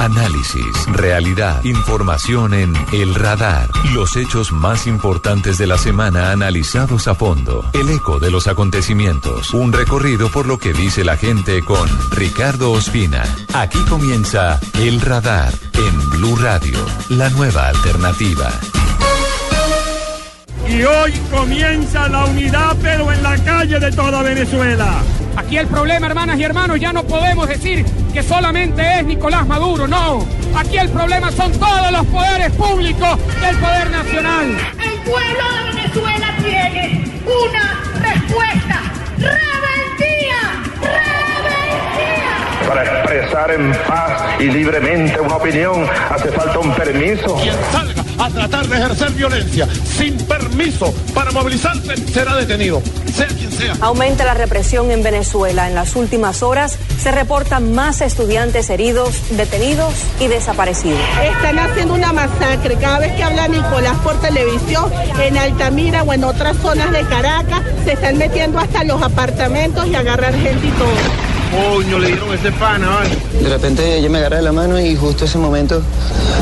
Análisis, realidad, información en El Radar. Los hechos más importantes de la semana analizados a fondo. El eco de los acontecimientos. Un recorrido por lo que dice la gente con Ricardo Ospina. Aquí comienza El Radar en Blue Radio, la nueva alternativa. Y hoy comienza la unidad, pero en la calle de toda Venezuela. Aquí el problema, hermanas y hermanos, ya no podemos decir que solamente es Nicolás Maduro, no. Aquí el problema son todos los poderes públicos del poder nacional. El pueblo de Venezuela tiene una respuesta. Para expresar en paz y libremente una opinión hace falta un permiso. Quien salga a tratar de ejercer violencia sin permiso para movilizarse será detenido, sea quien sea. Aumenta la represión en Venezuela. En las últimas horas se reportan más estudiantes heridos, detenidos y desaparecidos. Están haciendo una masacre. Cada vez que habla Nicolás por televisión, en Altamira o en otras zonas de Caracas, se están metiendo hasta los apartamentos y agarrar gente y todo. Coño, le dieron ese pana, ¿vale? De repente ella me agarra de la mano y justo ese momento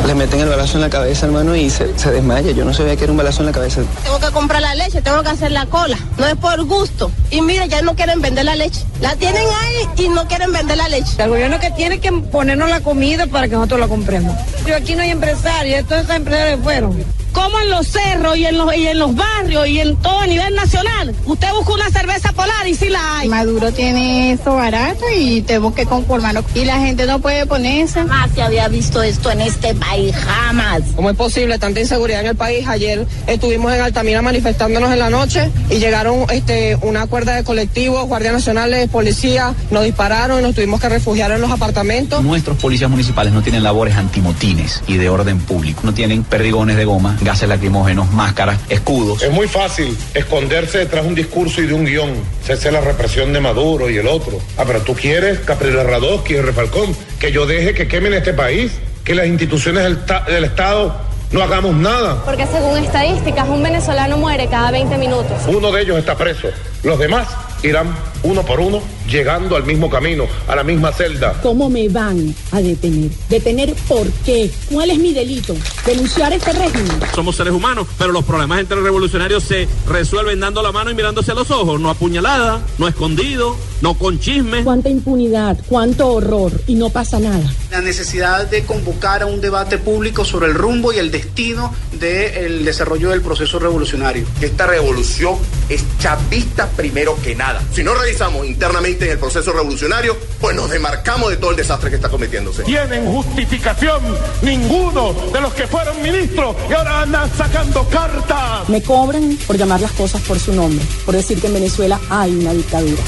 le meten el balazo en la cabeza, hermano, y se, se desmaya. Yo no sabía que era un balazo en la cabeza. Tengo que comprar la leche, tengo que hacer la cola. No es por gusto. Y mira, ya no quieren vender la leche. La tienen ahí y no quieren vender la leche. El gobierno que tiene que ponernos la comida para que nosotros la compremos. Yo aquí no hay empresarios, todos esos empresarios fueron como en los cerros y en los, y en los barrios y en todo a nivel nacional. Usted busca una cerveza polar y sí la hay. Maduro tiene esto barato y tenemos que conformarnos. Y la gente no puede ponerse. Jamás se había visto esto en este país, jamás. ¿Cómo es posible tanta inseguridad en el país? Ayer estuvimos en Altamira manifestándonos en la noche y llegaron este, una cuerda de colectivos, guardias nacionales, policías, nos dispararon y nos tuvimos que refugiar en los apartamentos. Nuestros policías municipales no tienen labores antimotines y de orden público. No tienen perdigones de goma gases lacrimógenos, máscaras, escudos. Es muy fácil esconderse detrás de un discurso y de un guion. Se hace la represión de Maduro y el otro. Ah, pero tú quieres, Caprila Radosky y Refalcón, que yo deje que quemen este país, que las instituciones del, del Estado no hagamos nada. Porque según estadísticas, un venezolano muere cada 20 minutos. Uno de ellos está preso. Los demás irán uno por uno llegando al mismo camino, a la misma celda. ¿Cómo me van a detener? ¿Detener por qué? ¿Cuál es mi delito? ¿Denunciar este régimen? Somos seres humanos, pero los problemas entre revolucionarios se resuelven dando la mano y mirándose a los ojos, no apuñalada, no escondido, no con chisme. ¿Cuánta impunidad? ¿Cuánto horror? Y no pasa nada. La necesidad de convocar a un debate público sobre el rumbo y el destino del desarrollo del proceso revolucionario. Esta revolución es chavista primero que nada. Si no realizamos internamente en el proceso revolucionario, pues nos demarcamos de todo el desastre que está cometiéndose. Tienen justificación ninguno de los que fueron ministros y ahora andan sacando cartas. Me cobran por llamar las cosas por su nombre, por decir que en Venezuela hay una dictadura.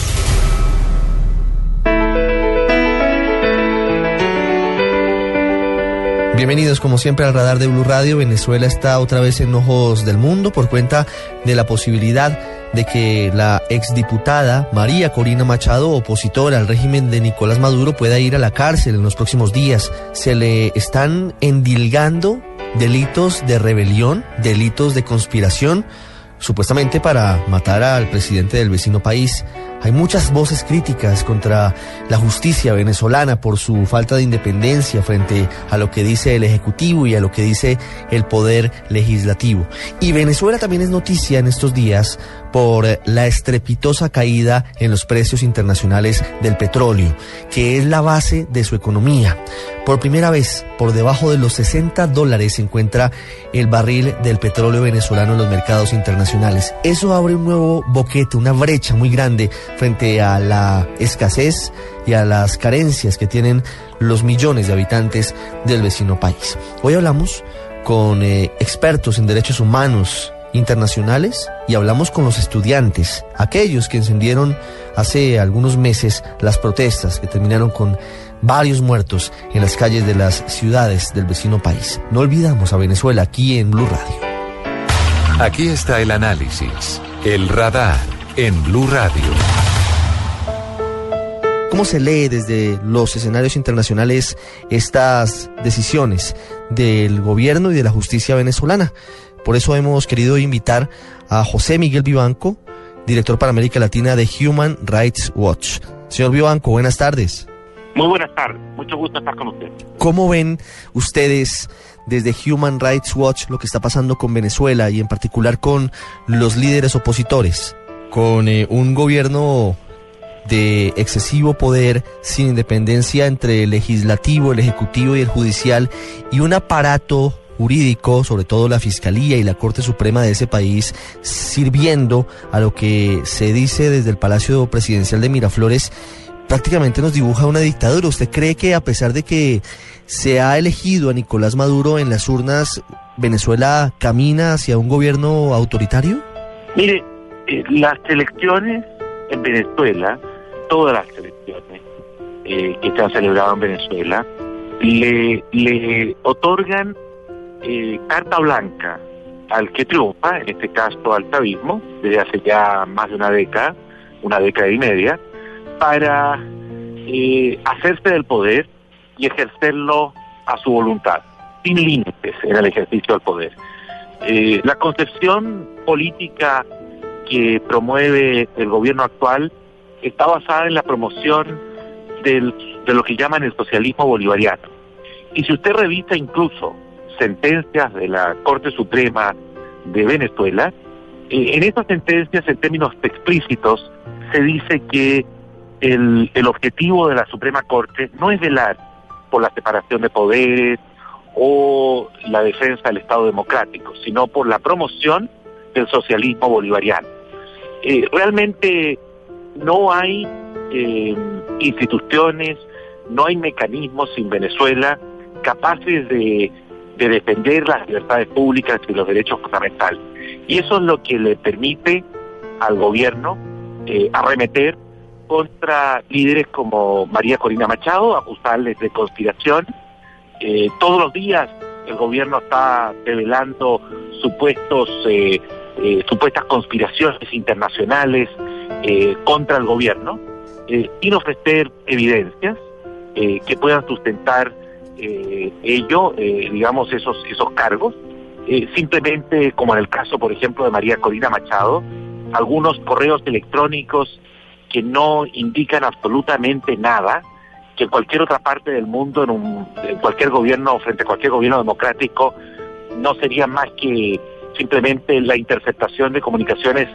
Bienvenidos como siempre al radar de Blue Radio. Venezuela está otra vez en ojos del mundo por cuenta de la posibilidad de que la exdiputada María Corina Machado, opositora al régimen de Nicolás Maduro, pueda ir a la cárcel en los próximos días. Se le están endilgando delitos de rebelión, delitos de conspiración, supuestamente para matar al presidente del vecino país. Hay muchas voces críticas contra la justicia venezolana por su falta de independencia frente a lo que dice el Ejecutivo y a lo que dice el Poder Legislativo. Y Venezuela también es noticia en estos días por la estrepitosa caída en los precios internacionales del petróleo, que es la base de su economía. Por primera vez, por debajo de los 60 dólares se encuentra el barril del petróleo venezolano en los mercados internacionales. Eso abre un nuevo boquete, una brecha muy grande frente a la escasez y a las carencias que tienen los millones de habitantes del vecino país. Hoy hablamos con eh, expertos en derechos humanos internacionales y hablamos con los estudiantes, aquellos que encendieron hace algunos meses las protestas que terminaron con varios muertos en las calles de las ciudades del vecino país. No olvidamos a Venezuela aquí en Blue Radio. Aquí está el análisis, el radar en Blue Radio. ¿Cómo se lee desde los escenarios internacionales estas decisiones del gobierno y de la justicia venezolana? Por eso hemos querido invitar a José Miguel Vivanco, director para América Latina de Human Rights Watch. Señor Vivanco, buenas tardes. Muy buenas tardes, mucho gusto estar con usted. ¿Cómo ven ustedes desde Human Rights Watch lo que está pasando con Venezuela y en particular con los líderes opositores? Con eh, un gobierno de excesivo poder, sin independencia entre el legislativo, el ejecutivo y el judicial, y un aparato jurídico, sobre todo la Fiscalía y la Corte Suprema de ese país, sirviendo a lo que se dice desde el Palacio Presidencial de Miraflores, prácticamente nos dibuja una dictadura. ¿Usted cree que a pesar de que se ha elegido a Nicolás Maduro en las urnas, Venezuela camina hacia un gobierno autoritario? Mire, eh, las elecciones en Venezuela, todas las elecciones eh, que se han celebrado en Venezuela, le, otorgan eh, carta blanca al que triunfa, en este caso al chavismo, desde hace ya más de una década, una década y media, para eh, hacerse del poder y ejercerlo a su voluntad, sin límites en el ejercicio del poder. La concepción política que promueve el gobierno actual está basada en la promoción del, de lo que llaman el socialismo bolivariano. Y si usted revisa incluso sentencias de la Corte Suprema de Venezuela, eh, en esas sentencias, en términos explícitos, se dice que el, el objetivo de la Suprema Corte no es velar por la separación de poderes o la defensa del Estado democrático, sino por la promoción del socialismo bolivariano. Eh, realmente no hay eh, instituciones, no hay mecanismos en Venezuela capaces de, de defender las libertades públicas y los derechos fundamentales. Y eso es lo que le permite al gobierno eh, arremeter contra líderes como María Corina Machado, acusarles de conspiración. Eh, todos los días el gobierno está revelando supuestos, eh, eh, supuestas conspiraciones internacionales eh, contra el gobierno, eh, sin ofrecer evidencias eh, que puedan sustentar ello, digamos, esos, esos cargos. Simplemente, como en el caso, por ejemplo, de María Corina Machado, algunos correos electrónicos que no indican absolutamente nada, que en cualquier otra parte del mundo, en, un, cualquier gobierno, frente a cualquier gobierno democrático, no sería más que simplemente la interceptación de comunicaciones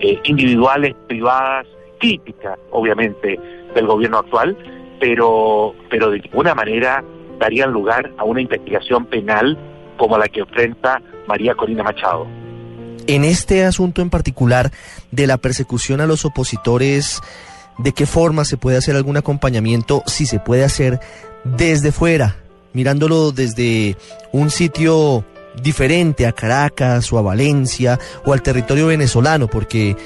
eh, individuales, privadas, críticas, obviamente, del gobierno actual, pero, pero de ninguna manera darían lugar a una investigación penal como la que enfrenta María Corina Machado en este asunto en particular de la persecución a los opositores, ¿de qué forma se puede hacer algún acompañamiento? Si se puede hacer desde fuera, mirándolo desde un sitio diferente a Caracas o a Valencia o al territorio venezolano, porque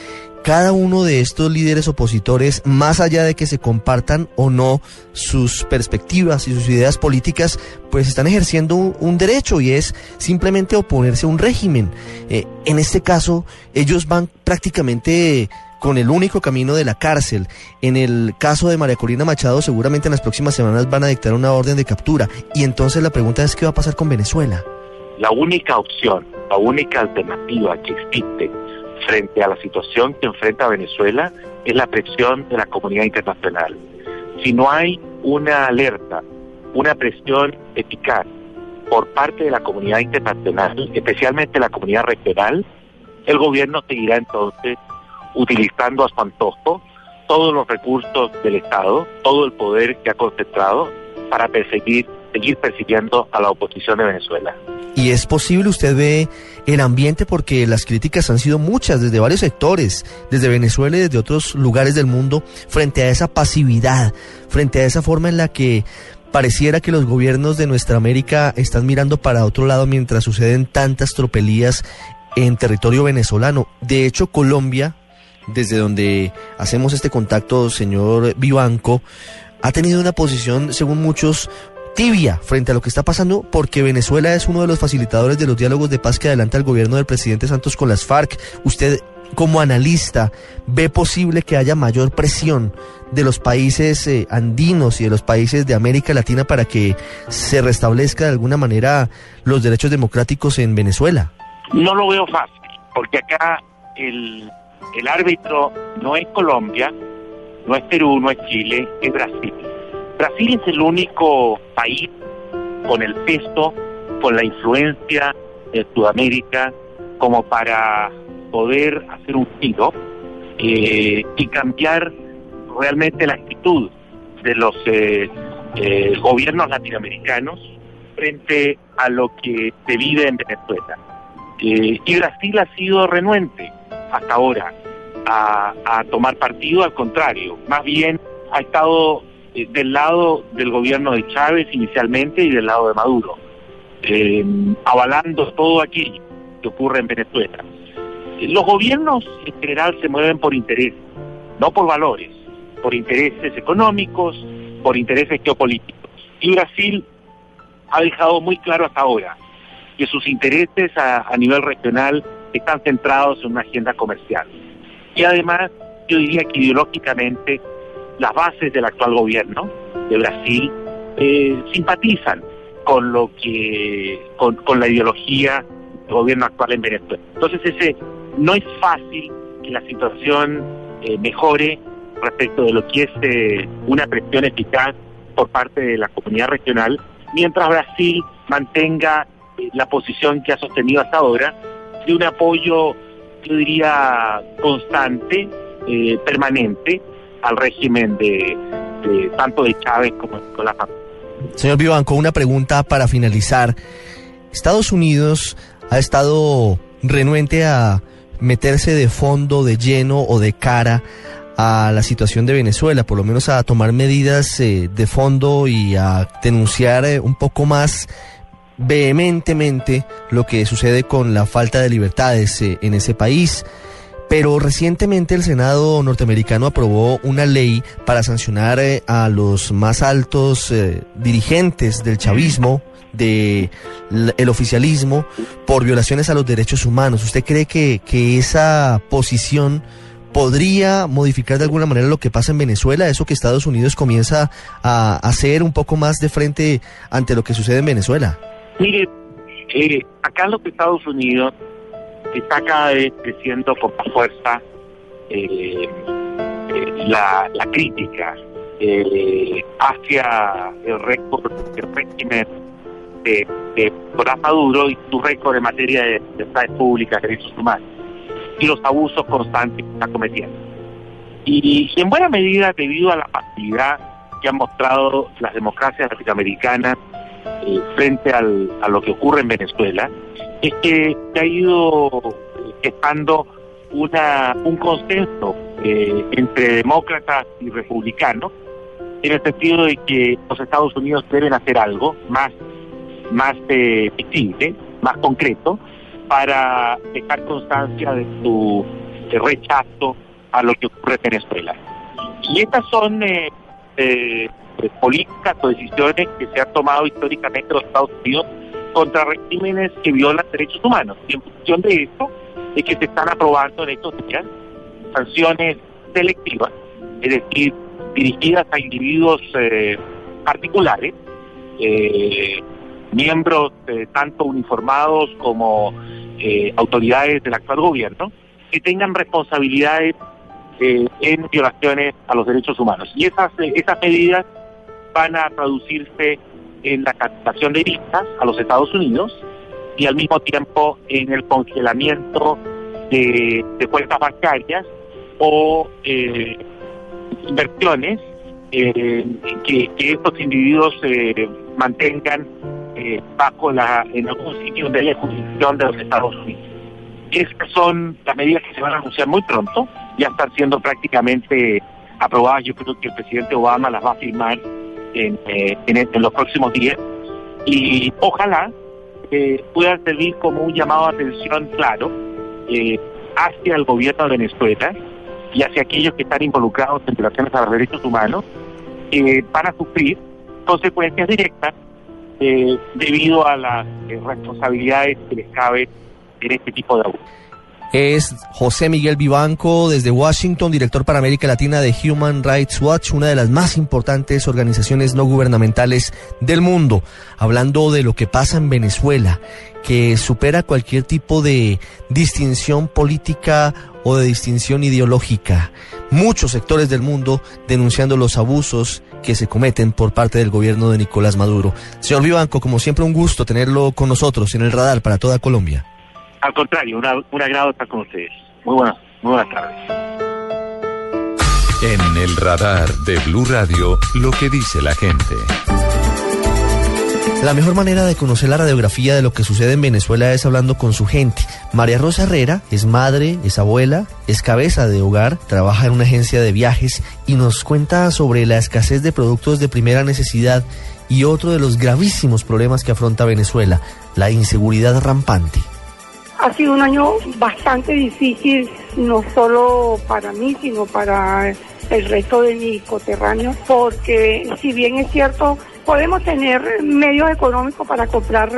cada uno de estos líderes opositores, más allá de que se compartan o no sus perspectivas y sus ideas políticas, pues están ejerciendo un, derecho y es simplemente oponerse a un régimen. Eh, en este caso, ellos van prácticamente con el único camino de la cárcel. En el caso de María Corina Machado, seguramente en las próximas semanas van a dictar una orden de captura. Y entonces la pregunta es, ¿qué va a pasar con Venezuela? La única opción, la única alternativa que existe frente a la situación que enfrenta Venezuela es la presión de la comunidad internacional. Si no hay una alerta, una presión eficaz por parte de la comunidad internacional, especialmente la comunidad regional, el gobierno seguirá entonces utilizando a su antojo todos los recursos del Estado, todo el poder que ha concentrado para perseguir, seguir persiguiendo a la oposición de Venezuela. Y es posible, usted ve el ambiente porque las críticas han sido muchas desde varios sectores, desde Venezuela y desde otros lugares del mundo, frente a esa pasividad, frente a esa forma en la que pareciera que los gobiernos de nuestra América están mirando para otro lado mientras suceden tantas tropelías en territorio venezolano. De hecho, Colombia, desde donde hacemos este contacto, señor Vivanco, ha tenido una posición, según muchos, tibia frente a lo que está pasando porque Venezuela es uno de los facilitadores de los diálogos de paz que adelanta el gobierno del presidente Santos con las FARC. Usted como analista ve posible que haya mayor presión de los países eh, andinos y de los países de América Latina para que se restablezca de alguna manera los derechos democráticos en Venezuela? No lo veo fácil, porque acá el, el árbitro no es Colombia, no es Perú, no es Chile, es Brasil. Brasil es el único país con el peso, con la influencia de Sudamérica, como para poder hacer un giro eh, y cambiar realmente la actitud de los eh, eh, gobiernos latinoamericanos frente a lo que se vive en Venezuela. Eh, y Brasil ha sido renuente hasta ahora a, a tomar partido, al contrario, más bien ha estado eh, del lado del gobierno de Chávez inicialmente y del lado de Maduro, eh, avalando todo aquello que ocurre en Venezuela. Eh, Los gobiernos en general se mueven por intereses, no por valores, por intereses económicos, por intereses geopolíticos. Y Brasil ha dejado muy claro hasta ahora que sus intereses a, a nivel regional están centrados en una agenda comercial. Y además, yo diría que ideológicamente las bases del actual gobierno de Brasil eh, simpatizan con lo que con, con la ideología del gobierno actual en Venezuela. Entonces ese no es fácil que la situación eh, mejore respecto de lo que es eh, una presión eficaz por parte de la comunidad regional, mientras Brasil mantenga eh, la posición que ha sostenido hasta ahora de un apoyo, yo diría, constante, eh, permanente al régimen de, tanto de Chávez como de Nicolás. Señor Vivanco, una pregunta para finalizar. Estados Unidos ha estado renuente a meterse de fondo, de lleno o de cara a la situación de Venezuela, por lo menos a tomar medidas eh, de fondo y a denunciar eh, un poco más vehementemente lo que sucede con la falta de libertades eh, en ese país. Pero recientemente el Senado norteamericano aprobó una ley para sancionar eh, a los más altos eh, dirigentes del chavismo, del el oficialismo, por violaciones a los derechos humanos. ¿Usted cree que, que esa posición podría modificar de alguna manera lo que pasa en Venezuela? Eso que Estados Unidos comienza a hacer un poco más de frente ante lo que sucede en Venezuela. Mire, eh, acá en los Estados Unidos está cada vez creciendo con más fuerza eh, eh, la, la crítica eh, hacia el récord del régimen de, de Nicolás Maduro y su récord en materia de libertades públicas, derechos humanos y los abusos constantes que está cometiendo. Y, en buena medida debido a la facilidad que han mostrado las democracias latinoamericanas eh, frente al, a lo que ocurre en Venezuela, es que se ha ido gestando una, un consenso eh, entre demócratas y republicanos en el sentido de que los Estados Unidos deben hacer algo más, más eh, visible, más concreto, para dejar constancia de su rechazo a lo que ocurre en Venezuela. Y estas son eh, eh, políticas o decisiones que se han tomado históricamente los Estados Unidos contra regímenes que violan derechos humanos. Y en función de esto es que se están aprobando en estos días sanciones selectivas, es decir, dirigidas a individuos eh, particulares, eh, miembros eh, tanto uniformados como eh, autoridades del actual gobierno, que tengan responsabilidades eh, en violaciones a los derechos humanos. Y esas, esas medidas van a traducirse en la cancelación de visas a los Estados Unidos y al mismo tiempo en el congelamiento de, de cuentas bancarias o eh, inversiones eh, que, que estos individuos eh, mantengan eh, bajo la en algún sitio de la jurisdicción de los Estados Unidos. Estas son las medidas que se van a anunciar muy pronto, ya están siendo prácticamente aprobadas. Yo creo que el presidente Obama las va a firmar en, eh, en, en los próximos días y ojalá eh, puedan servir como un llamado de atención claro eh, hacia el gobierno de Venezuela y hacia aquellos que están involucrados en violaciones a los derechos humanos que van a sufrir consecuencias directas eh, debido a las eh, responsabilidades que les cabe en este tipo de abusos. Es José Miguel Vivanco desde Washington, director para América Latina de Human Rights Watch, una de las más importantes organizaciones no gubernamentales del mundo, hablando de lo que pasa en Venezuela, que supera cualquier tipo de distinción política o de distinción ideológica. Muchos sectores del mundo denunciando los abusos que se cometen por parte del gobierno de Nicolás Maduro. Señor Vivanco, como siempre un gusto tenerlo con nosotros en el radar para toda Colombia. Al contrario, una, un agrado estar con ustedes. Muy buenas, muy buenas tardes. En el radar de Blue Radio, lo que dice la gente. La mejor manera de conocer la radiografía de lo que sucede en Venezuela es hablando con su gente. María Rosa Herrera es madre, es abuela, es cabeza de hogar, trabaja en una agencia de viajes y nos cuenta sobre la escasez de productos de primera necesidad y otro de los gravísimos problemas que afronta Venezuela, la inseguridad rampante. Ha sido un año bastante difícil, no solo para mí, sino para el resto de mis coterráneos, porque si bien es cierto, podemos tener medios económicos para comprar,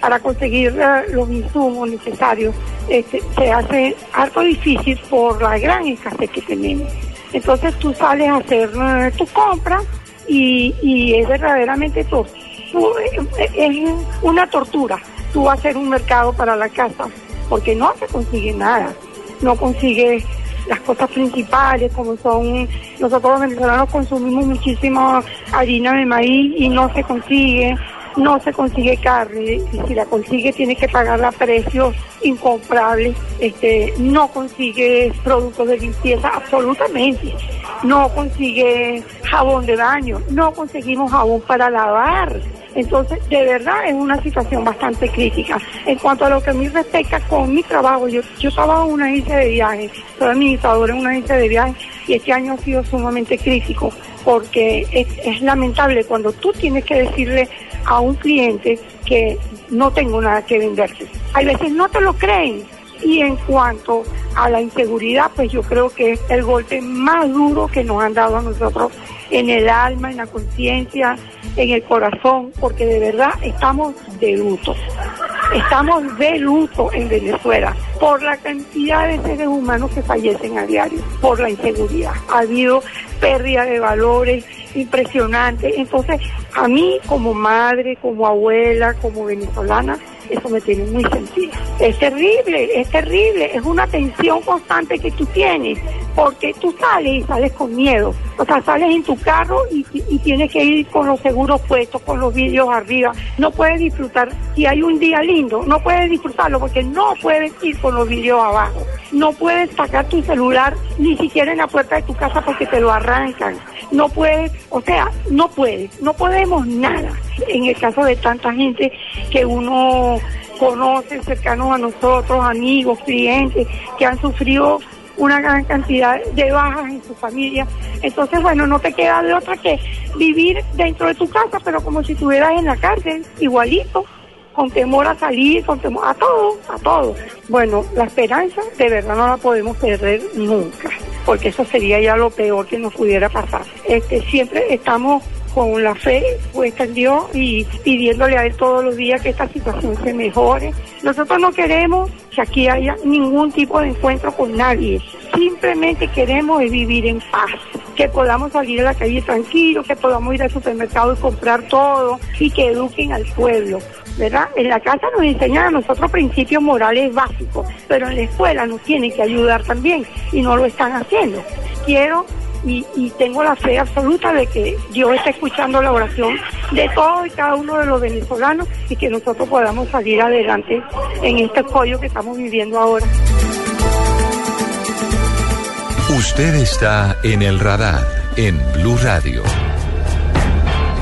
para conseguir eh, los insumos necesarios, este, se hace algo difícil por la gran escasez que tenemos. Entonces tú sales a hacer eh, tu compra y, y es verdaderamente todo. Es una tortura tú hacer un mercado para la casa, porque no se consigue nada, no consigue las cosas principales como son nosotros los venezolanos consumimos muchísima harina de maíz y no se consigue no se consigue carne y si la consigue tiene que pagarla a precios incomprables este no consigue productos de limpieza absolutamente no consigue jabón de baño no conseguimos jabón para lavar entonces, de verdad es una situación bastante crítica. En cuanto a lo que a mí respecta con mi trabajo, yo, yo trabajo en una agencia de viajes, soy administradora en una agencia de viajes y este año ha sido sumamente crítico porque es, es lamentable cuando tú tienes que decirle a un cliente que no tengo nada que venderte. Hay veces no te lo creen, y en cuanto a la inseguridad, pues yo creo que es el golpe más duro que nos han dado a nosotros en el alma, en la conciencia, en el corazón, porque de verdad estamos de luto. Estamos de luto en Venezuela por la cantidad de seres humanos que fallecen a diario, por la inseguridad. Ha habido pérdida de valores impresionante. Entonces, a mí como madre, como abuela, como venezolana, eso me tiene muy sentida. Es terrible, es terrible, es una tensión constante que tú tienes, porque tú sales y sales con miedo. O sea, sales en tu carro y, y tienes que ir con los seguros puestos, con los vídeos arriba. No puedes disfrutar, si hay un día lindo, no puedes disfrutarlo porque no puedes ir con los vídeos abajo. No puedes sacar tu celular ni siquiera en la puerta de tu casa porque te lo arrancan. No puedes, o sea, no puedes, no podemos nada. En el caso de tanta gente que uno conoce cercanos a nosotros, amigos, clientes, que han sufrido una gran cantidad de bajas en su familia. Entonces, bueno, no te queda de otra que vivir dentro de tu casa, pero como si estuvieras en la cárcel, igualito, con temor a salir, con temor a todo, a todo. Bueno, la esperanza de verdad no la podemos perder nunca, porque eso sería ya lo peor que nos pudiera pasar. Este, siempre estamos con la fe puesta en Dios y pidiéndole a Él todos los días que esta situación se mejore. Nosotros no queremos que aquí haya ningún tipo de encuentro con nadie. Simplemente queremos vivir en paz, que podamos salir a la calle tranquilo, que podamos ir al supermercado y comprar todo y que eduquen al pueblo. ¿verdad? En la casa nos enseñan a nosotros principios morales básicos, pero en la escuela nos tienen que ayudar también y no lo están haciendo. Quiero y, y, tengo la fe absoluta de que Dios está escuchando la oración de todos y cada uno de los venezolanos y que nosotros podamos salir adelante en este escollo que estamos viviendo ahora. Usted está en el radar en Blue Radio.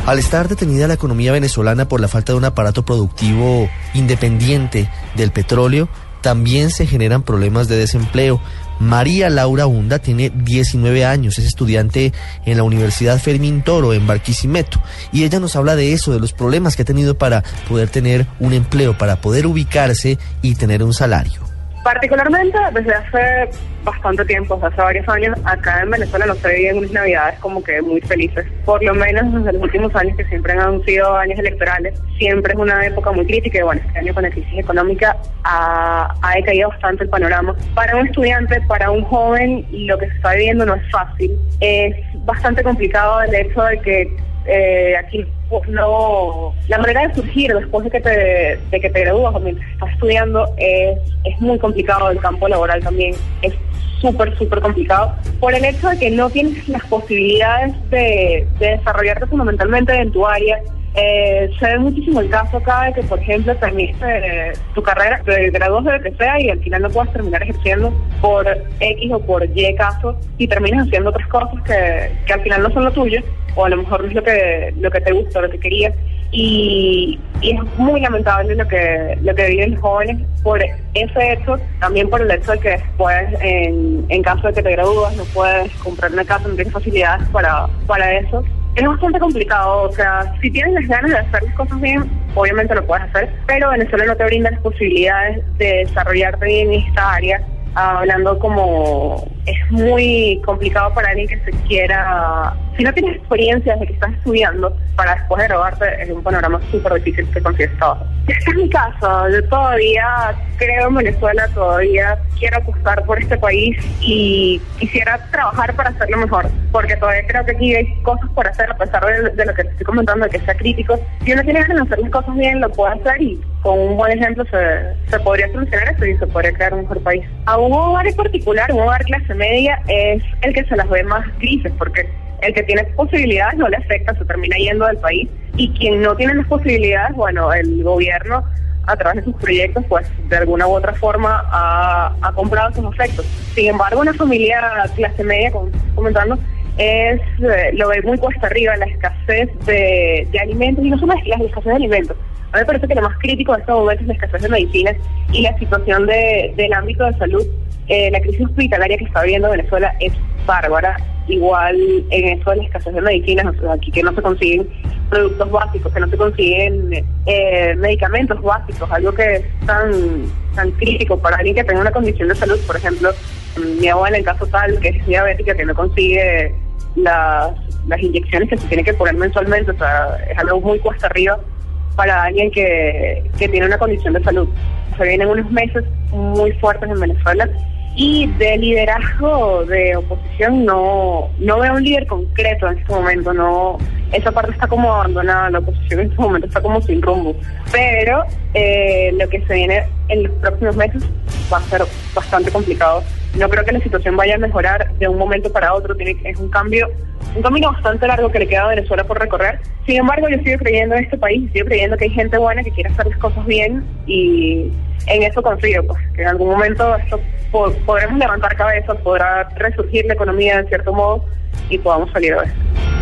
Al estar detenida la economía venezolana por la falta de un aparato productivo independiente del petróleo, también se generan problemas de desempleo. María Laura Hunda tiene 19 años, es estudiante en la Universidad Fermín Toro en Barquisimeto y ella nos habla de eso, de los problemas que ha tenido para poder tener un empleo, para poder ubicarse y tener un salario. Particularmente desde hace bastante tiempo, hace varios años, acá en Venezuela no se viven unas navidades como que muy felices. Por lo menos desde los últimos años, que siempre han sido años electorales, siempre es una época muy crítica y bueno, este año con la crisis económica ha, ha decaído bastante el panorama. Para un estudiante, para un joven, lo que se está viviendo no es fácil. Es bastante complicado el hecho de que eh, aquí pues no la manera de surgir después de que te de que te gradúas o estás estudiando es es muy complicado el campo laboral también. Es súper súper complicado por el hecho de que no tienes las posibilidades de, de desarrollarte fundamentalmente en tu área eh, se ve muchísimo el caso acá de que, por ejemplo, terminaste eh, tu carrera, te gradúas de lo que sea y al final no puedes terminar ejerciendo por X o por Y caso y terminas haciendo otras cosas que, que al final no son lo tuyo o a lo mejor no es lo que, lo que te gusta, lo que querías. Y, y es muy lamentable lo que, lo que viven los jóvenes por ese hecho, también por el hecho de que después, en, en caso de que te gradúas, no puedes comprar una casa, no tienes facilidades para, para eso es bastante complicado, o sea, si tienes las ganas de hacer las cosas bien, obviamente lo puedes hacer, pero Venezuela no te brinda las posibilidades de desarrollarte bien en esta área, hablando como es muy complicado para alguien que se quiera, si no tienes experiencia desde que estás estudiando, para después de graduarte es un panorama súper difícil que consigues trabajo. Este es mi caso, yo todavía creo en Venezuela, todavía quiero apostar por este país y quisiera trabajar para hacerlo mejor, porque todavía creo que aquí hay cosas por hacer, a pesar de, lo que te estoy comentando, de que sea crítico. Si uno tiene de hacer las cosas bien, lo puede hacer y con un buen ejemplo se, podría solucionar esto y se podría crear un mejor país. A un hogar en particular, un hogar clase media, es el que se las ve más grises, porque el que tiene posibilidades no le afecta, se termina yendo del país, y quien no tiene las posibilidades, bueno, el gobierno a través de sus proyectos, pues de alguna u otra forma ha, comprado esos efectos. Sin embargo, una familia clase media, como comentando, es eh, lo ve muy cuesta arriba, la escasez de, de alimentos, y no solo la escasez de alimentos, a mí me parece que lo más crítico en estos momentos es la escasez de medicinas y la situación de, del ámbito de salud. Eh, la crisis hospitalaria que está viviendo Venezuela es bárbara. Igual en eso de la escasez de medicinas, aquí que no se consiguen productos básicos, que no se consiguen eh, medicamentos básicos, algo que es tan, tan crítico para alguien que tenga una condición de salud. Por ejemplo, mi abuela en caso tal, que es diabética, que no consigue las, las inyecciones que se tiene que poner mensualmente, o sea, es algo muy cuesta arriba para alguien que, que tiene una condición de salud. Se vienen unos meses muy fuertes en Venezuela y de liderazgo de oposición no no veo un líder concreto en este momento no esa parte está como abandonada la oposición en este momento está como sin rumbo pero eh, lo que se viene en los próximos meses va a ser bastante complicado no creo que la situación vaya a mejorar de un momento para otro tiene es un cambio un camino bastante largo que le queda a Venezuela por recorrer sin embargo yo sigo creyendo en este país sigo creyendo que hay gente buena que quiere hacer las cosas bien y en eso confío, pues, que en algún momento esto po podremos levantar cabeza, podrá resurgir la economía en cierto modo y podamos salir de esto.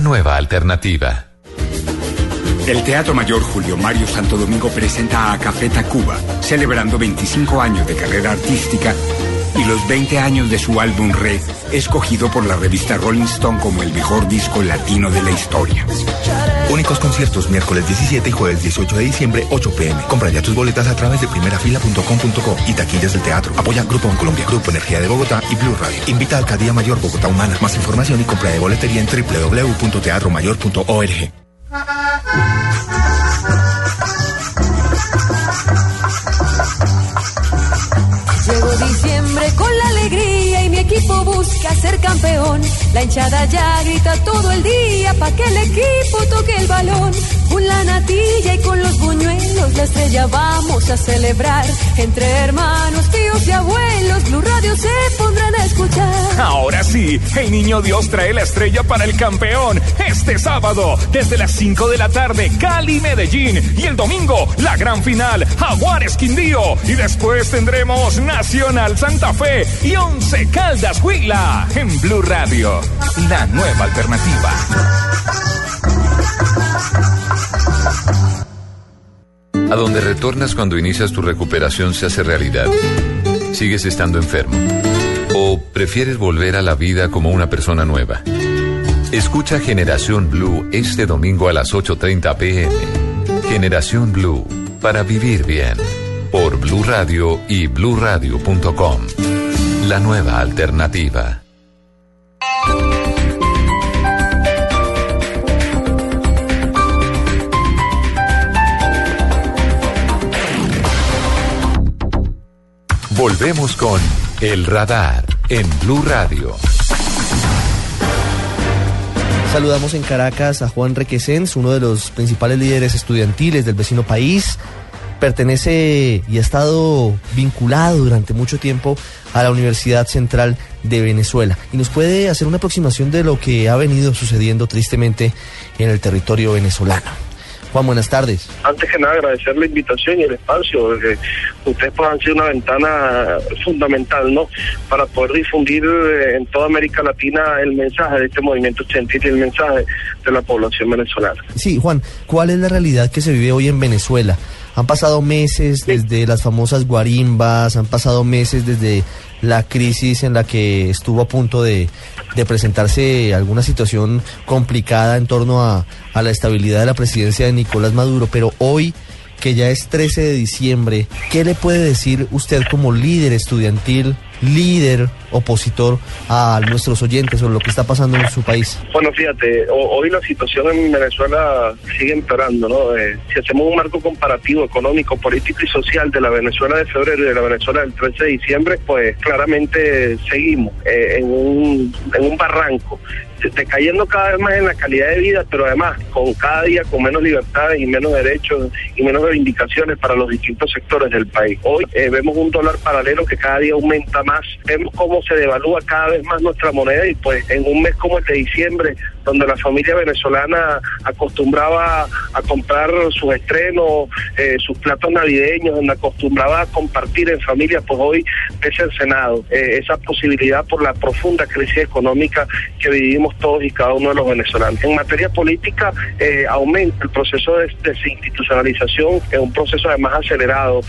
Nueva alternativa. El Teatro Mayor Julio Mario Santo Domingo presenta a Café Tacuba, celebrando 25 años de carrera artística y los 20 años de su álbum Red, escogido por la revista Rolling Stone como el mejor disco latino de la historia. Únicos conciertos miércoles 17 y jueves 18 de diciembre, 8 pm. Compra ya tus boletas a través de primerafila.com.co y taquillas del teatro. Apoya Grupo Colombia, Grupo Energía de Bogotá y Blue Radio. Invita a Alcaldía Mayor Bogotá Humana. Más información y compra de boletería en www.teatromayor.org. Llegó diciembre con la alegría y mi equipo busca ser campeón. La hinchada ya grita todo el día pa' que el equipo toque el balón. Con la natilla y con los buñuelos, la estrella vamos a celebrar. Entre hermanos, tíos y abuelos, Blue Radio se escuchar. Ahora sí, el niño Dios trae la estrella para el campeón. Este sábado, desde las 5 de la tarde, Cali, Medellín. Y el domingo, la gran final, Jaguares Quindío. Y después tendremos Nacional Santa Fe y Once Caldas Huila en Blue Radio. La nueva alternativa. A donde retornas cuando inicias tu recuperación se hace realidad. Sigues estando enfermo. Prefieres volver a la vida como una persona nueva. Escucha Generación Blue este domingo a las 8.30 pm. Generación Blue, para vivir bien. Por Blue Radio y bluradio.com. La nueva alternativa. Volvemos con El Radar en Blue Radio. Saludamos en Caracas a Juan Requesens, uno de los principales líderes estudiantiles del vecino país. Pertenece y ha estado vinculado durante mucho tiempo a la Universidad Central de Venezuela y nos puede hacer una aproximación de lo que ha venido sucediendo tristemente en el territorio venezolano. Juan, buenas tardes. Antes que nada, agradecer la invitación y el espacio. porque ustedes pues, han sido una ventana fundamental, ¿no? Para poder difundir eh, en toda América Latina el mensaje de este movimiento estudiantil y el mensaje de la población venezolana. Sí, Juan, ¿cuál es la realidad que se vive hoy en Venezuela? Han pasado meses desde las famosas guarimbas, han pasado meses desde la crisis en la que estuvo a punto de, de presentarse alguna situación complicada en torno a, a la estabilidad de la presidencia de Nicolás Maduro, pero hoy que ya es 13 de diciembre, ¿qué le puede decir usted como líder estudiantil, líder opositor a nuestros oyentes sobre lo que está pasando en su país? Bueno, fíjate, ho- hoy la situación en Venezuela sigue empeorando, ¿no? Eh, si hacemos un marco comparativo económico, político y social de la Venezuela de febrero y de la Venezuela del 13 de diciembre, pues claramente seguimos eh, en, un, en un barranco decayendo cada vez más en la calidad de vida, pero además con cada día con menos libertades y menos derechos y menos reivindicaciones para los distintos sectores del país. Hoy eh, vemos un dólar paralelo que cada día aumenta más, vemos cómo se devalúa cada vez más nuestra moneda y pues en un mes como el de diciembre, donde la familia venezolana acostumbraba a comprar sus estrenos, eh, sus platos navideños, donde acostumbraba a compartir en familia, pues hoy es cercenado eh, esa posibilidad por la profunda crisis económica que vivimos todos y cada uno de los venezolanos. En materia política, eh, aumenta el proceso de desinstitucionalización, es un proceso además acelerado.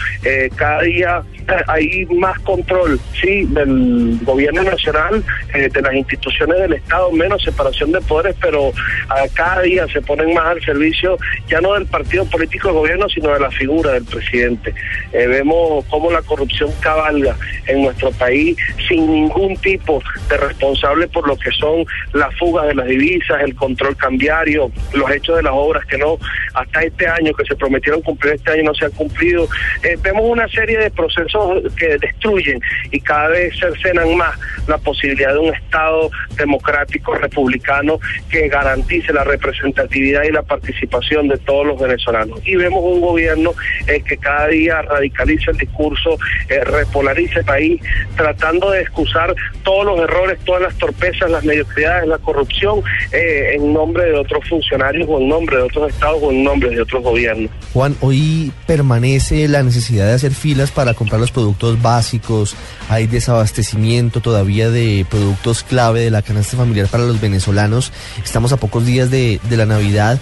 Cada día hay más control, sí, del gobierno nacional, de las instituciones del Estado, menos separación de poderes, pero ah, cada día se ponen más al servicio ya no del partido político del gobierno, sino de la figura del presidente. Eh, vemos cómo la corrupción cabalga en nuestro país sin ningún tipo de responsable por lo que son las fugas de las divisas, el control cambiario, los hechos de las obras que no, hasta este año, que se prometieron cumplir este año, no se han cumplido. Eh, vemos una serie de procesos que destruyen y cada vez cercenan más la posibilidad de un Estado democrático, republicano, que garantice la representatividad y la participación de todos los venezolanos. Y vemos un gobierno eh, que cada día radicaliza el discurso, eh, repolariza el país, tratando de excusar todos los errores, todas las torpezas, las mediocridades, la corrupción, eh, en nombre de otros funcionarios o en nombre de otros estados o en nombre de otros gobiernos. Juan, hoy permanece la necesidad de hacer filas para comprar los productos básicos, hay desabastecimiento todavía de productos clave de la canasta familiar para los venezolanos, estamos a pocos días de, de la Navidad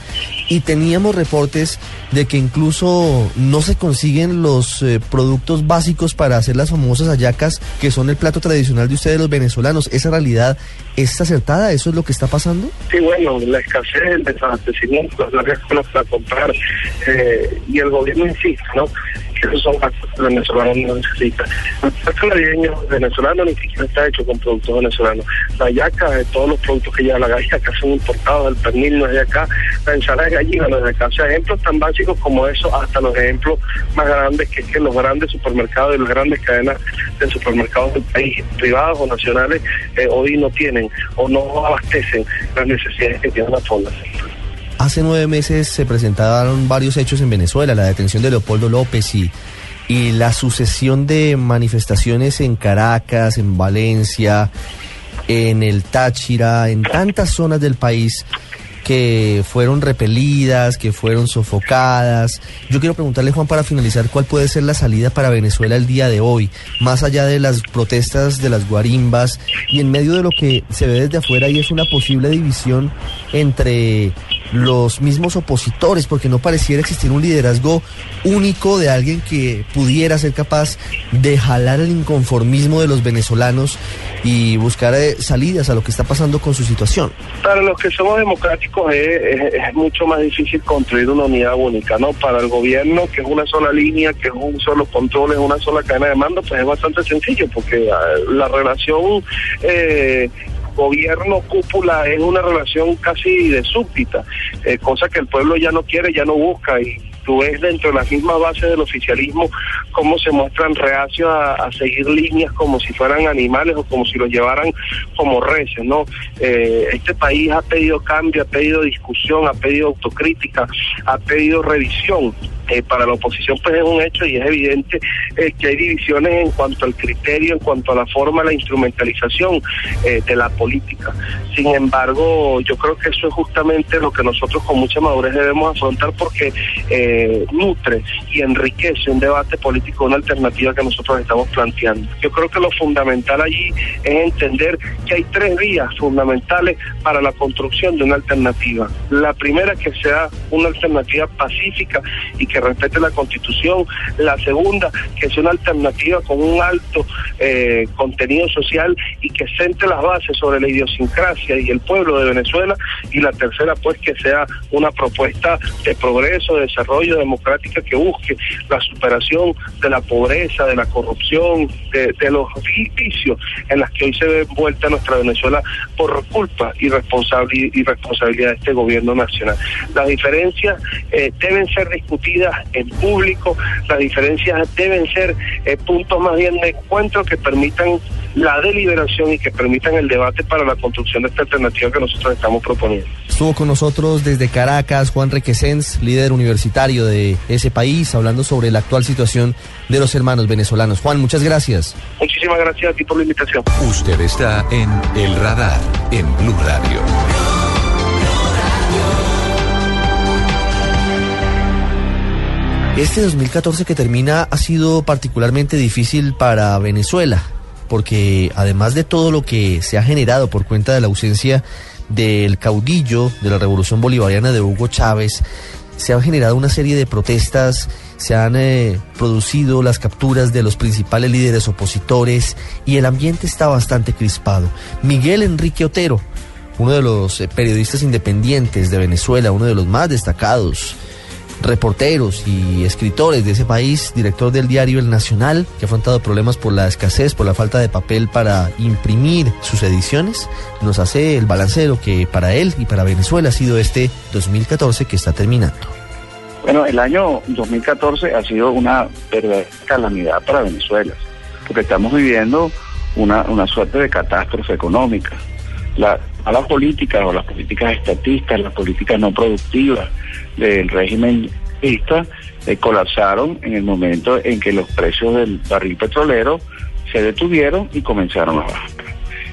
y teníamos reportes de que incluso no se consiguen los eh, productos básicos para hacer las famosas hallacas, que son el plato tradicional de ustedes los venezolanos. ¿Esa realidad es acertada? ¿Eso es lo que está pasando? Sí, bueno, la escasez, el desabastecimiento, las colas para comprar, eh, y el gobierno insiste, ¿no? Que esos son que el venezolano no necesita. El plato navideño venezolano ni siquiera está hecho con productos venezolanos. La yaca, de todos los productos que lleva la yaca son importados, el pernil no es de acá, la ensalada de gallina no es de acá. O sea, ejemplos tan básicos como eso, hasta los ejemplos más grandes, que es que los grandes supermercados y las grandes cadenas de supermercados del país, privados o nacionales, eh, hoy no tienen o no abastecen las necesidades que tiene la población. Hace nueve meses se presentaron varios hechos en Venezuela, la detención de Leopoldo López y, la sucesión de manifestaciones en Caracas, en Valencia, en el Táchira, en tantas zonas del país que fueron repelidas, que fueron sofocadas. Yo quiero preguntarle, Juan, para finalizar, ¿cuál puede ser la salida para Venezuela el día de hoy? Más allá de las protestas de las guarimbas y en medio de lo que se ve desde afuera y es una posible división entre los mismos opositores, porque no pareciera existir un liderazgo único de alguien que pudiera ser capaz de jalar el inconformismo de los venezolanos y buscar eh, salidas a lo que está pasando con su situación. Para los que somos democráticos es, es- es mucho más difícil construir una unidad única, ¿no? Para el gobierno, que es una sola línea, que es un solo control, es una sola cadena de mando, pues es bastante sencillo, porque ah, la relación eh, gobierno cúpula es una relación casi de súbdita, eh, cosa que el pueblo ya no quiere, ya no busca y tú ves dentro de las mismas bases del oficialismo cómo se muestran reacios a, a seguir líneas como si fueran animales o como si los llevaran como reces, ¿no? Eh, este país ha pedido cambio, ha pedido discusión, ha pedido autocrítica, ha pedido revisión. Eh, para la oposición pues es un hecho y es evidente eh, que hay divisiones en cuanto al criterio, en cuanto a la forma, la instrumentalización eh, de la política. Sin embargo, yo creo que eso es justamente lo que nosotros con mucha madurez debemos afrontar porque eh, nutre y enriquece un debate político, una alternativa que nosotros estamos planteando. Yo creo que lo fundamental allí es entender que hay tres vías fundamentales para la construcción de una alternativa. La primera que sea una alternativa pacífica y que respete la constitución. La segunda que sea una alternativa con un alto eh, contenido social y que centre las bases sobre la idiosincrasia y el pueblo de Venezuela. Y la tercera pues que sea una propuesta de progreso, de desarrollo democrática que busque la superación de la pobreza, de la corrupción, de, los vicios en las que hoy se ve envuelta nuestra Venezuela por culpa y responsabilidad de este gobierno nacional. Las diferencias eh, deben ser discutidas en público, las diferencias deben ser eh, puntos más bien de encuentro que permitan la deliberación y que permitan el debate para la construcción de esta alternativa que nosotros estamos proponiendo. Estuvo con nosotros desde Caracas Juan Requesens, líder universitario de ese país, hablando sobre la actual situación de los hermanos venezolanos. Juan, muchas gracias. Muchísimas gracias a ti por la invitación. Usted está en El Radar, en Blue Radio. Este 2014 que termina ha sido particularmente difícil para Venezuela, porque además de todo lo que se ha generado por cuenta de la ausencia del caudillo de la revolución bolivariana de Hugo Chávez, se han generado una serie de protestas, se han eh, producido las capturas de los principales líderes opositores y el ambiente está bastante crispado. Miguel Enrique Otero, uno de los eh, periodistas independientes de Venezuela, uno de los más destacados, reporteros y escritores de ese país, director del diario El Nacional, que ha afrontado problemas por la escasez, por la falta de papel para imprimir sus ediciones, nos hace el balance de lo que para él y para Venezuela ha sido este 2014 que está terminando. Bueno, el año 2014 ha sido una verdadera calamidad para Venezuela, porque estamos viviendo una, una suerte de catástrofe económica. La, a las políticas o las políticas estatistas, las políticas no productivas del régimen ista eh, colapsaron en el momento en que los precios del barril petrolero se detuvieron y comenzaron a bajar.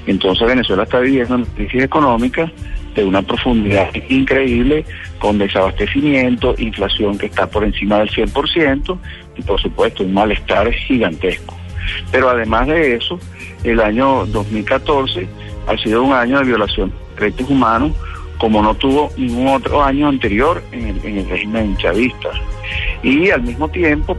Entonces Venezuela está viviendo una crisis económica de una profundidad increíble, con desabastecimiento, inflación que está por encima del 100% y por supuesto un malestar gigantesco. Pero además de eso, el año 2014 ha sido un año de violación de derechos humanos como no tuvo ningún otro año anterior en el, en el régimen chavista. Y al mismo tiempo,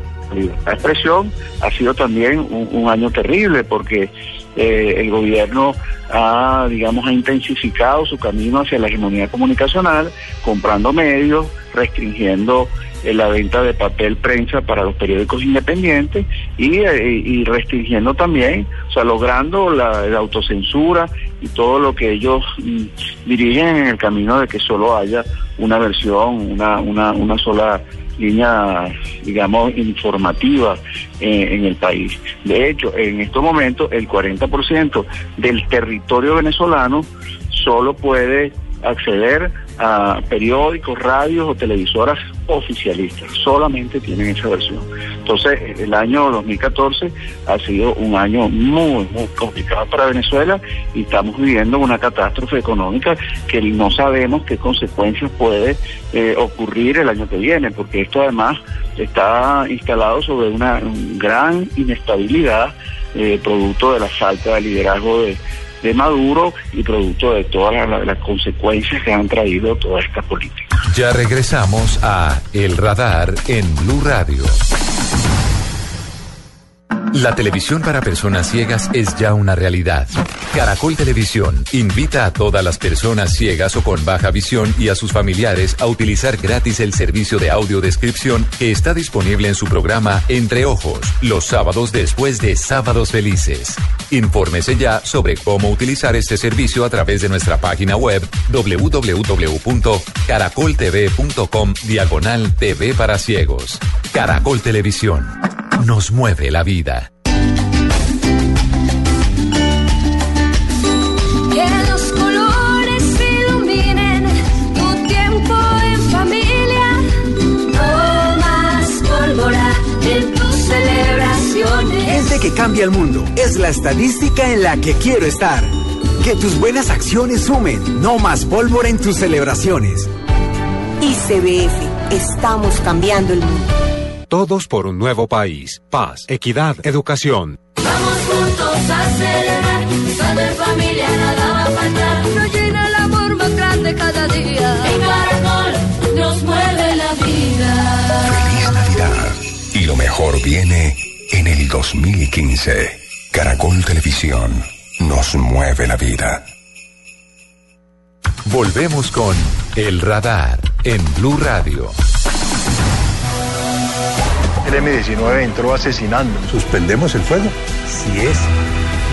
la expresión ha sido también un, año terrible porque eh, el gobierno ha, digamos, ha intensificado su camino hacia la hegemonía comunicacional, comprando medios, restringiendo la venta de papel prensa para los periódicos independientes y, eh, y restringiendo también, o sea, logrando la, autocensura y todo lo que ellos mm, dirigen en el camino de que solo haya una versión, una, una, una sola línea, digamos, informativa eh, en el país. De hecho, en estos momentos, el 40% del territorio venezolano solo puede acceder a periódicos, radios o televisoras oficialistas. Solamente tienen esa versión. Entonces, el año 2014 ha sido un año muy, muy complicado para Venezuela y estamos viviendo una catástrofe económica que no sabemos qué consecuencias puede eh, ocurrir el año que viene, porque esto además está instalado sobre una gran inestabilidad eh, producto de la falta de liderazgo de de Maduro y producto de todas las, las consecuencias que han traído toda esta política. Ya regresamos a El Radar en Blue Radio. La televisión para personas ciegas es ya una realidad. Caracol Televisión invita a todas las personas ciegas o con baja visión y a sus familiares a utilizar gratis el servicio de audiodescripción que está disponible en su programa Entre Ojos, los sábados después de Sábados Felices. Infórmese ya sobre cómo utilizar este servicio a través de nuestra página web www.caracoltv.com diagonal TV para ciegos. Caracol Televisión nos mueve la vida. Cambia el mundo. Es la estadística en la que quiero estar. Que tus buenas acciones sumen. No más pólvora en tus celebraciones. ICBF, estamos cambiando el mundo. Todos por un nuevo país. Paz, equidad, educación. Vamos juntos a celebrar. Todo en familia nada va a faltar. Nos llena el amor más grande cada día. En Caracol nos mueve la vida. Feliz Navidad. Y lo mejor viene en el 2015. Caracol Televisión nos mueve la vida. Volvemos con El Radar en Blue Radio. El M-19 entró asesinando. ¿Suspendemos el fuego? Si es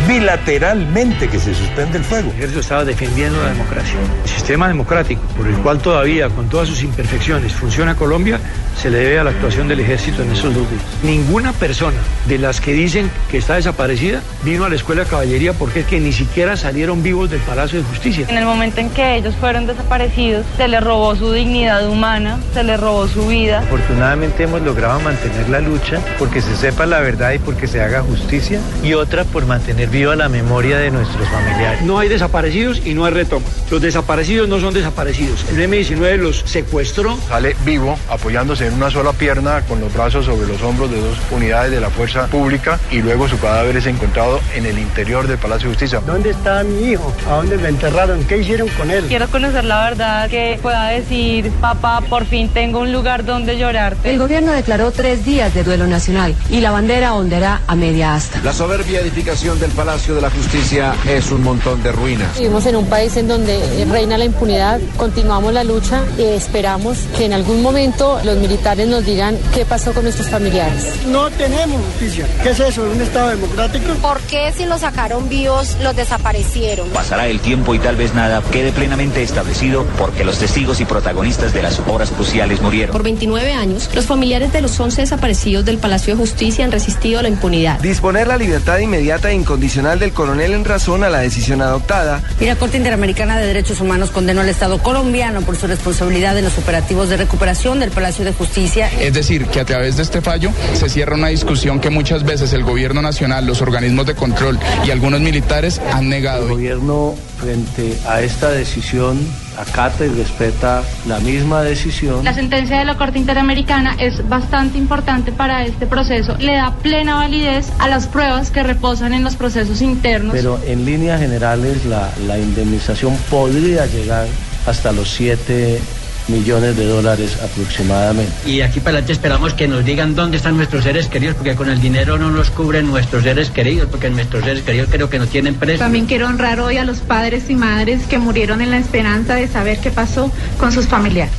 bilateralmente que se suspende el fuego. El ejército estaba defendiendo la democracia. El sistema democrático, por el cual todavía, con todas sus imperfecciones, funciona Colombia, se le debe a la actuación del ejército en esos dos días. Ninguna persona de las que dicen que está desaparecida vino a la escuela de caballería porque es que ni siquiera salieron vivos del Palacio de Justicia. En el momento en que ellos fueron desaparecidos, se les robó su dignidad humana, se les robó su vida. Afortunadamente hemos logrado mantener la lucha porque se sepa la verdad y porque se haga justicia y otra por mantener viva la memoria de nuestros familiares. No hay desaparecidos y no hay retoma. Los desaparecidos no son desaparecidos. El M-19 los secuestró. Sale vivo, apoyándose en una sola pierna, con los brazos sobre los hombros de dos unidades de la fuerza pública y luego su cadáver es encontrado en el interior del Palacio de Justicia. ¿Dónde está mi hijo? ¿A dónde lo enterraron? ¿Qué hicieron con él? Quiero conocer la verdad, que pueda decir, papá, por fin tengo un lugar donde llorarte. El gobierno declaró tres días de duelo nacional y la bandera ondeará a media asta. La soberbia edificación del Palacio de la Justicia es un montón de ruinas. Vivimos en un país en donde reina la impunidad, continuamos la lucha y esperamos que en algún momento los militares nos digan qué pasó con nuestros familiares. No tenemos justicia. ¿Qué es eso? ¿Un Estado democrático? ¿Por qué si los sacaron vivos los desaparecieron? Pasará el tiempo y tal vez nada quede plenamente establecido porque los testigos y protagonistas de las horas cruciales murieron. Por 29 años, los familiares de los 11 desaparecidos del Palacio de Justicia han resistido a la impunidad. Disponer la libertad inmediata e incondicional del coronel en razón a la decisión adoptada. Y la Corte Interamericana de Derechos Humanos condenó al Estado colombiano por su responsabilidad en los operativos de recuperación del Palacio de Justicia. Es decir, que a través de este fallo se cierra una discusión que muchas veces el gobierno nacional, los organismos de control y algunos militares han negado. El gobierno frente a esta decisión acata y respeta la misma decisión. La sentencia de la Corte Interamericana es bastante importante para este proceso. Le da plena validez a las pruebas que reposan en los procesos internos. Pero en líneas generales la, la indemnización podría llegar hasta los 7 millones de dólares aproximadamente. Y aquí para adelante esperamos que nos digan dónde están nuestros seres queridos, porque con el dinero no nos cubren nuestros seres queridos, porque nuestros seres queridos creo que no tienen precio. También quiero honrar hoy a los padres y madres que murieron en la esperanza de saber qué pasó con sus familiares.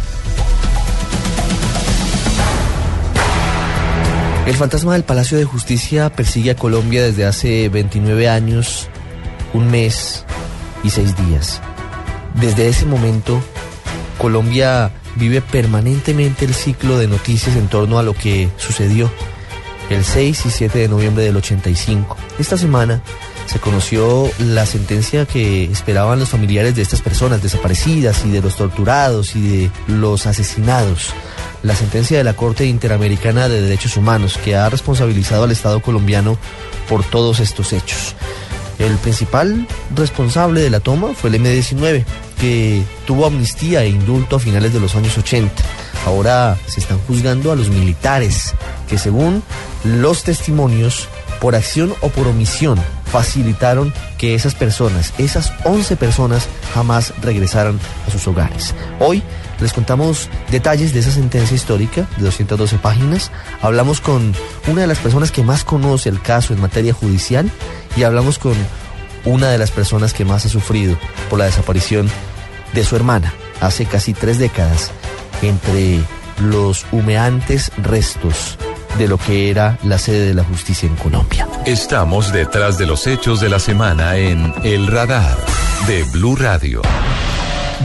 El fantasma del Palacio de Justicia persigue a Colombia desde hace 29 años, un mes y seis días. Desde ese momento, Colombia vive permanentemente el ciclo de noticias en torno a lo que sucedió el 6 y 7 de noviembre del 85. Esta semana se conoció la sentencia que esperaban los familiares de estas personas desaparecidas y de los torturados y de los asesinados. La sentencia de la Corte Interamericana de Derechos Humanos que ha responsabilizado al Estado colombiano por todos estos hechos. El principal responsable de la toma fue el M-19, que tuvo amnistía e indulto a finales de los años 80. Ahora se están juzgando a los militares, que según los testimonios, por acción o por omisión, facilitaron que esas personas, esas 11 personas, jamás regresaran a sus hogares. Hoy les contamos detalles de esa sentencia histórica de 212 páginas. Hablamos con una de las personas que más conoce el caso en materia judicial y hablamos con una de las personas que más ha sufrido por la desaparición de su hermana hace casi tres décadas entre los humeantes restos de lo que era la sede de la justicia en Colombia. Estamos detrás de los hechos de la semana en El Radar de Blue Radio.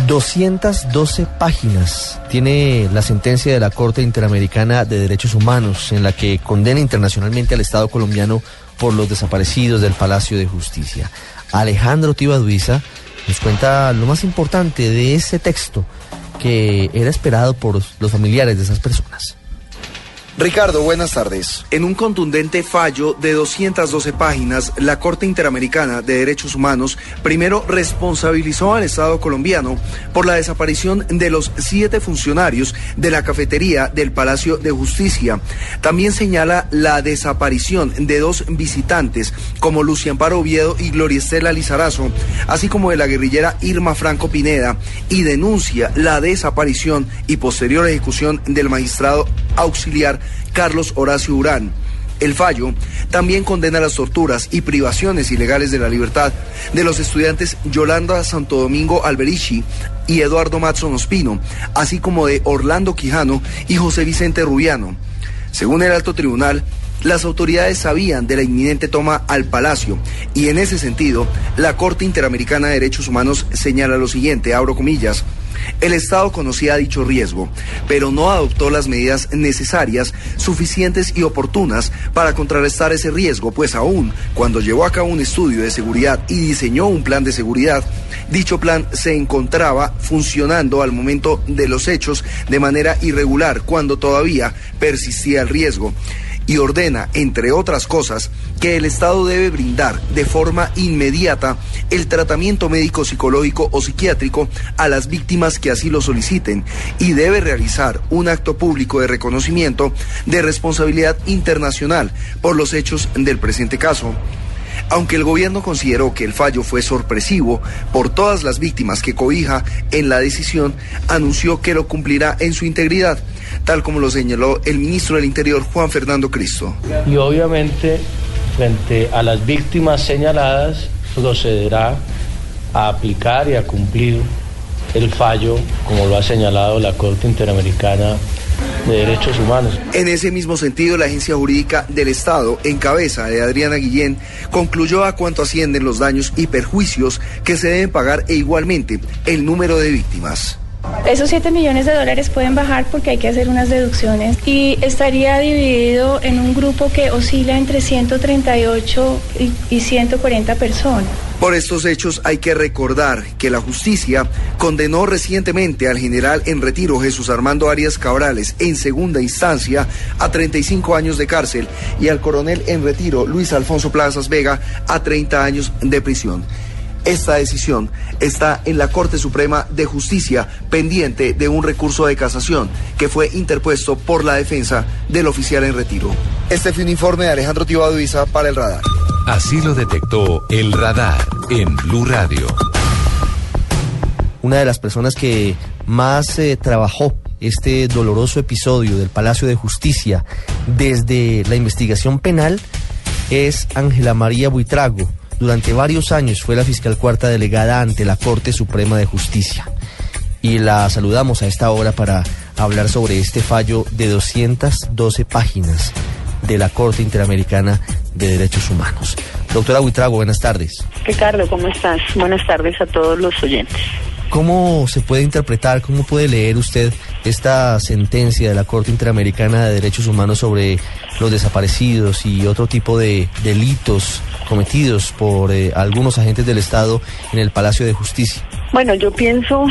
212 páginas tiene la sentencia de la Corte Interamericana de Derechos Humanos en la que condena internacionalmente al Estado colombiano por los desaparecidos del Palacio de Justicia. Alejandro Tibaduiza nos cuenta lo más importante de ese texto que era esperado por los familiares de esas personas. Ricardo, buenas tardes. En un contundente fallo de 212 páginas, la Corte Interamericana de Derechos Humanos primero responsabilizó al Estado colombiano por la desaparición de los siete funcionarios de la cafetería del Palacio de Justicia. También señala la desaparición de dos visitantes como Lucian Paro Oviedo y Gloria Estela Lizarazo, así como de la guerrillera Irma Franco Pineda, y denuncia la desaparición y posterior ejecución del magistrado auxiliar Carlos Horacio Urán. El fallo también condena las torturas y privaciones ilegales de la libertad de los estudiantes Yolanda Santo Domingo Alberici y Eduardo Matson Ospino, así como de Orlando Quijano y José Vicente Rubiano. Según el alto tribunal, las autoridades sabían de la inminente toma al Palacio. Y en ese sentido, la Corte Interamericana de Derechos Humanos señala lo siguiente, abro comillas, el Estado conocía dicho riesgo, pero no adoptó las medidas necesarias, suficientes y oportunas para contrarrestar ese riesgo, pues aún cuando llevó a cabo un estudio de seguridad y diseñó un plan de seguridad, dicho plan se encontraba funcionando al momento de los hechos de manera irregular, cuando todavía persistía el riesgo y ordena, entre otras cosas, que el Estado debe brindar de forma inmediata el tratamiento médico, psicológico o psiquiátrico a las víctimas que así lo soliciten y debe realizar un acto público de reconocimiento de responsabilidad internacional por los hechos del presente caso. Aunque el gobierno consideró que el fallo fue sorpresivo por todas las víctimas que cobija en la decisión, anunció que lo cumplirá en su integridad, tal como lo señaló el ministro del Interior Juan Fernando Cristo. Y obviamente, frente a las víctimas señaladas, procederá a aplicar y a cumplir el fallo, como lo ha señalado la Corte Interamericana de Derechos Humanos. En ese mismo sentido, la Agencia Jurídica del Estado, en cabeza de Adriana Guillén, concluyó a cuánto ascienden los daños y perjuicios que se deben pagar e igualmente el número de víctimas. Esos 7 millones de dólares pueden bajar porque hay que hacer unas deducciones y estaría dividido en un grupo que oscila entre 138 y 140 personas. Por estos hechos hay que recordar que la justicia condenó recientemente al general en retiro Jesús Armando Arias Cabrales en segunda instancia a 35 años de cárcel y al coronel en retiro Luis Alfonso Plazas Vega a 30 años de prisión. Esta decisión está en la Corte Suprema de Justicia pendiente de un recurso de casación que fue interpuesto por la defensa del oficial en retiro. Este fue un informe de Alejandro Tibaduiza para el radar. Así lo detectó el radar en Blue Radio. Una de las personas que más eh, trabajó este doloroso episodio del Palacio de Justicia desde la investigación penal es Ángela María Buitrago. Durante varios años fue la fiscal cuarta delegada ante la Corte Suprema de Justicia. Y la saludamos a esta hora para hablar sobre este fallo de 212 páginas de la Corte Interamericana de Derechos Humanos. Doctora Buitrago, buenas tardes. Ricardo, ¿cómo estás? Buenas tardes a todos los oyentes. ¿Cómo se puede interpretar, cómo puede leer usted esta sentencia de la Corte Interamericana de Derechos Humanos sobre los desaparecidos y otro tipo de delitos cometidos por eh, algunos agentes del Estado en el Palacio de Justicia? Bueno, yo pienso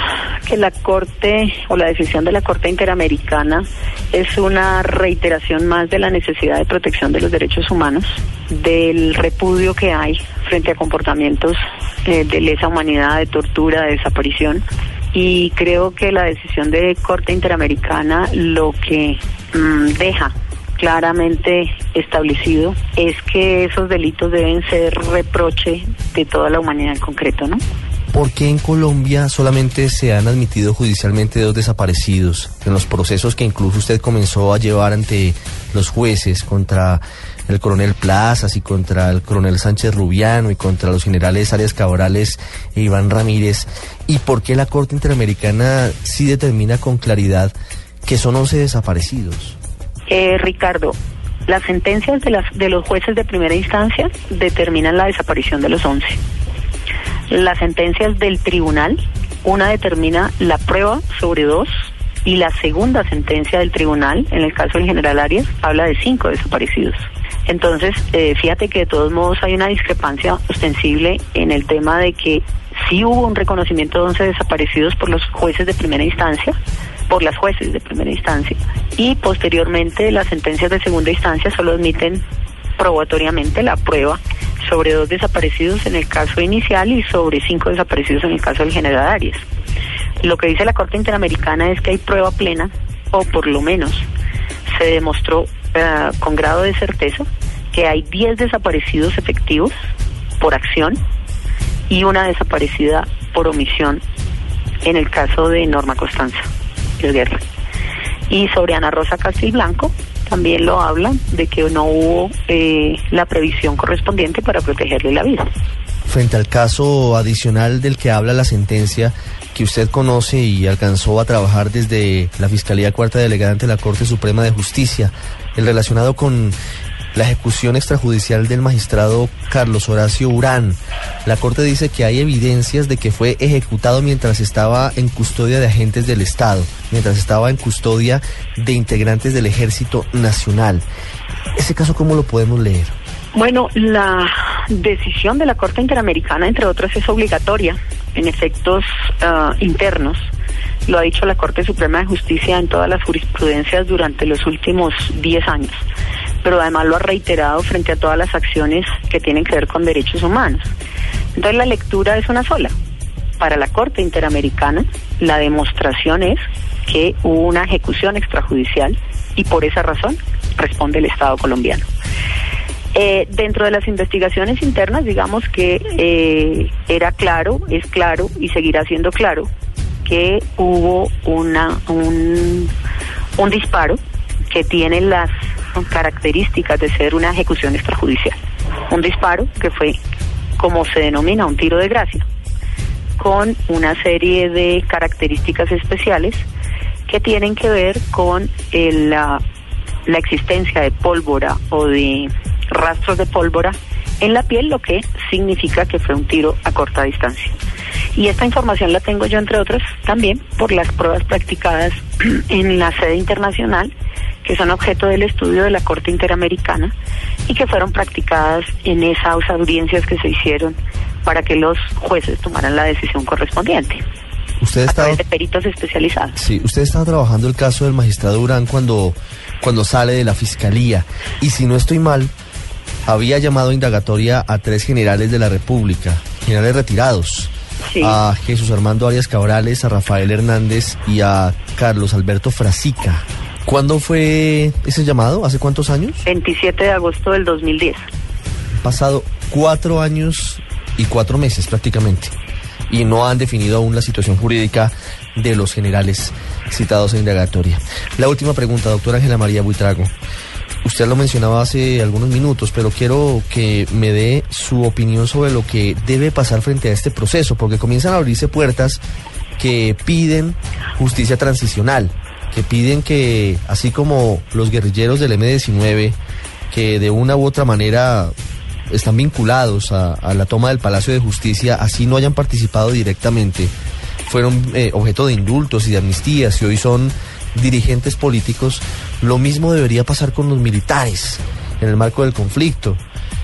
que la Corte o la decisión de la Corte Interamericana es una reiteración más de la necesidad de protección de los derechos humanos, del repudio que hay frente a comportamientos eh, de lesa humanidad, de tortura, de desaparición. Y creo que la decisión de Corte Interamericana lo que mm, deja claramente establecido es que esos delitos deben ser reproche de toda la humanidad en concreto, ¿no? ¿Por qué en Colombia solamente se han admitido judicialmente dos desaparecidos en los procesos que incluso usted comenzó a llevar ante los jueces contra el coronel Plazas y contra el coronel Sánchez Rubiano y contra los generales Arias Cabrales e Iván Ramírez? ¿Y por qué la Corte Interamericana sí determina con claridad que son 11 desaparecidos? Eh, Ricardo, las sentencias de, las, de los jueces de primera instancia determinan la desaparición de los 11. Las sentencias del tribunal, una determina la prueba sobre dos y la segunda sentencia del tribunal, en el caso del general Arias, habla de cinco desaparecidos. Entonces, eh, fíjate que de todos modos hay una discrepancia ostensible en el tema de que sí hubo un reconocimiento de 11 desaparecidos por los jueces de primera instancia, por las jueces de primera instancia, y posteriormente las sentencias de segunda instancia solo admiten probatoriamente la prueba sobre dos desaparecidos en el caso inicial y sobre cinco desaparecidos en el caso del general Arias. Lo que dice la Corte Interamericana es que hay prueba plena, o por lo menos se demostró eh, con grado de certeza que hay 10 desaparecidos efectivos por acción y una desaparecida por omisión en el caso de Norma Constanza Guerra. Y sobre Ana Rosa Blanco también lo hablan de que no hubo eh, la previsión correspondiente para protegerle la vida. Frente al caso adicional del que habla la sentencia que usted conoce y alcanzó a trabajar desde la Fiscalía Cuarta Delegada ante la Corte Suprema de Justicia, el relacionado con la ejecución extrajudicial del magistrado Carlos Horacio Urán. La Corte dice que hay evidencias de que fue ejecutado mientras estaba en custodia de agentes del Estado, mientras estaba en custodia de integrantes del Ejército Nacional. ¿Ese caso cómo lo podemos leer? Bueno, la decisión de la Corte Interamericana, entre otras, es obligatoria en efectos ah, internos. Lo ha dicho la Corte Suprema de Justicia en todas las jurisprudencias durante los últimos 10 años pero además lo ha reiterado frente a todas las acciones que tienen que ver con derechos humanos. Entonces la lectura es una sola. Para la Corte Interamericana, la demostración es que hubo una ejecución extrajudicial y por esa razón responde el Estado colombiano. Eh, dentro de las investigaciones internas, digamos que eh, era claro, es claro y seguirá siendo claro que hubo una, un, un disparo que tiene las características de ser una ejecución extrajudicial. Un disparo que fue, como se denomina, un tiro de gracia, con una serie de características especiales que tienen que ver con la, la existencia de pólvora o de rastros de pólvora en la piel, lo que significa que fue un tiro a corta distancia. Y esta información la tengo yo, entre otras, también por las pruebas practicadas en la sede internacional que son objeto del estudio de la Corte Interamericana y que fueron practicadas en esas audiencias que se hicieron para que los jueces tomaran la decisión correspondiente. Usted estaba de peritos especializados. Sí, usted estaba trabajando el caso del magistrado Durán cuando, cuando sale de la fiscalía. Y si no estoy mal, había llamado indagatoria a tres generales de la República, generales retirados. A Jesús Armando Arias Cabrales, a Rafael Hernández y a Carlos Alberto Frasica. ¿Cuándo fue ese llamado? ¿Hace cuántos años? 27 de agosto del 2010. Pasado cuatro años y cuatro meses prácticamente. Y no han definido aún la situación jurídica de los generales citados en indagatoria. La última pregunta, doctora Ángela María Buitrago. Usted lo mencionaba hace algunos minutos, pero quiero que me dé su opinión sobre lo que debe pasar frente a este proceso, porque comienzan a abrirse puertas que piden justicia transicional que piden que, así como los guerrilleros del M-19 que de una u otra manera están vinculados a, la toma del Palacio de Justicia, así no hayan participado directamente, fueron eh, objeto de indultos y de amnistías y hoy son dirigentes políticos, lo mismo debería pasar con los militares en el marco del conflicto.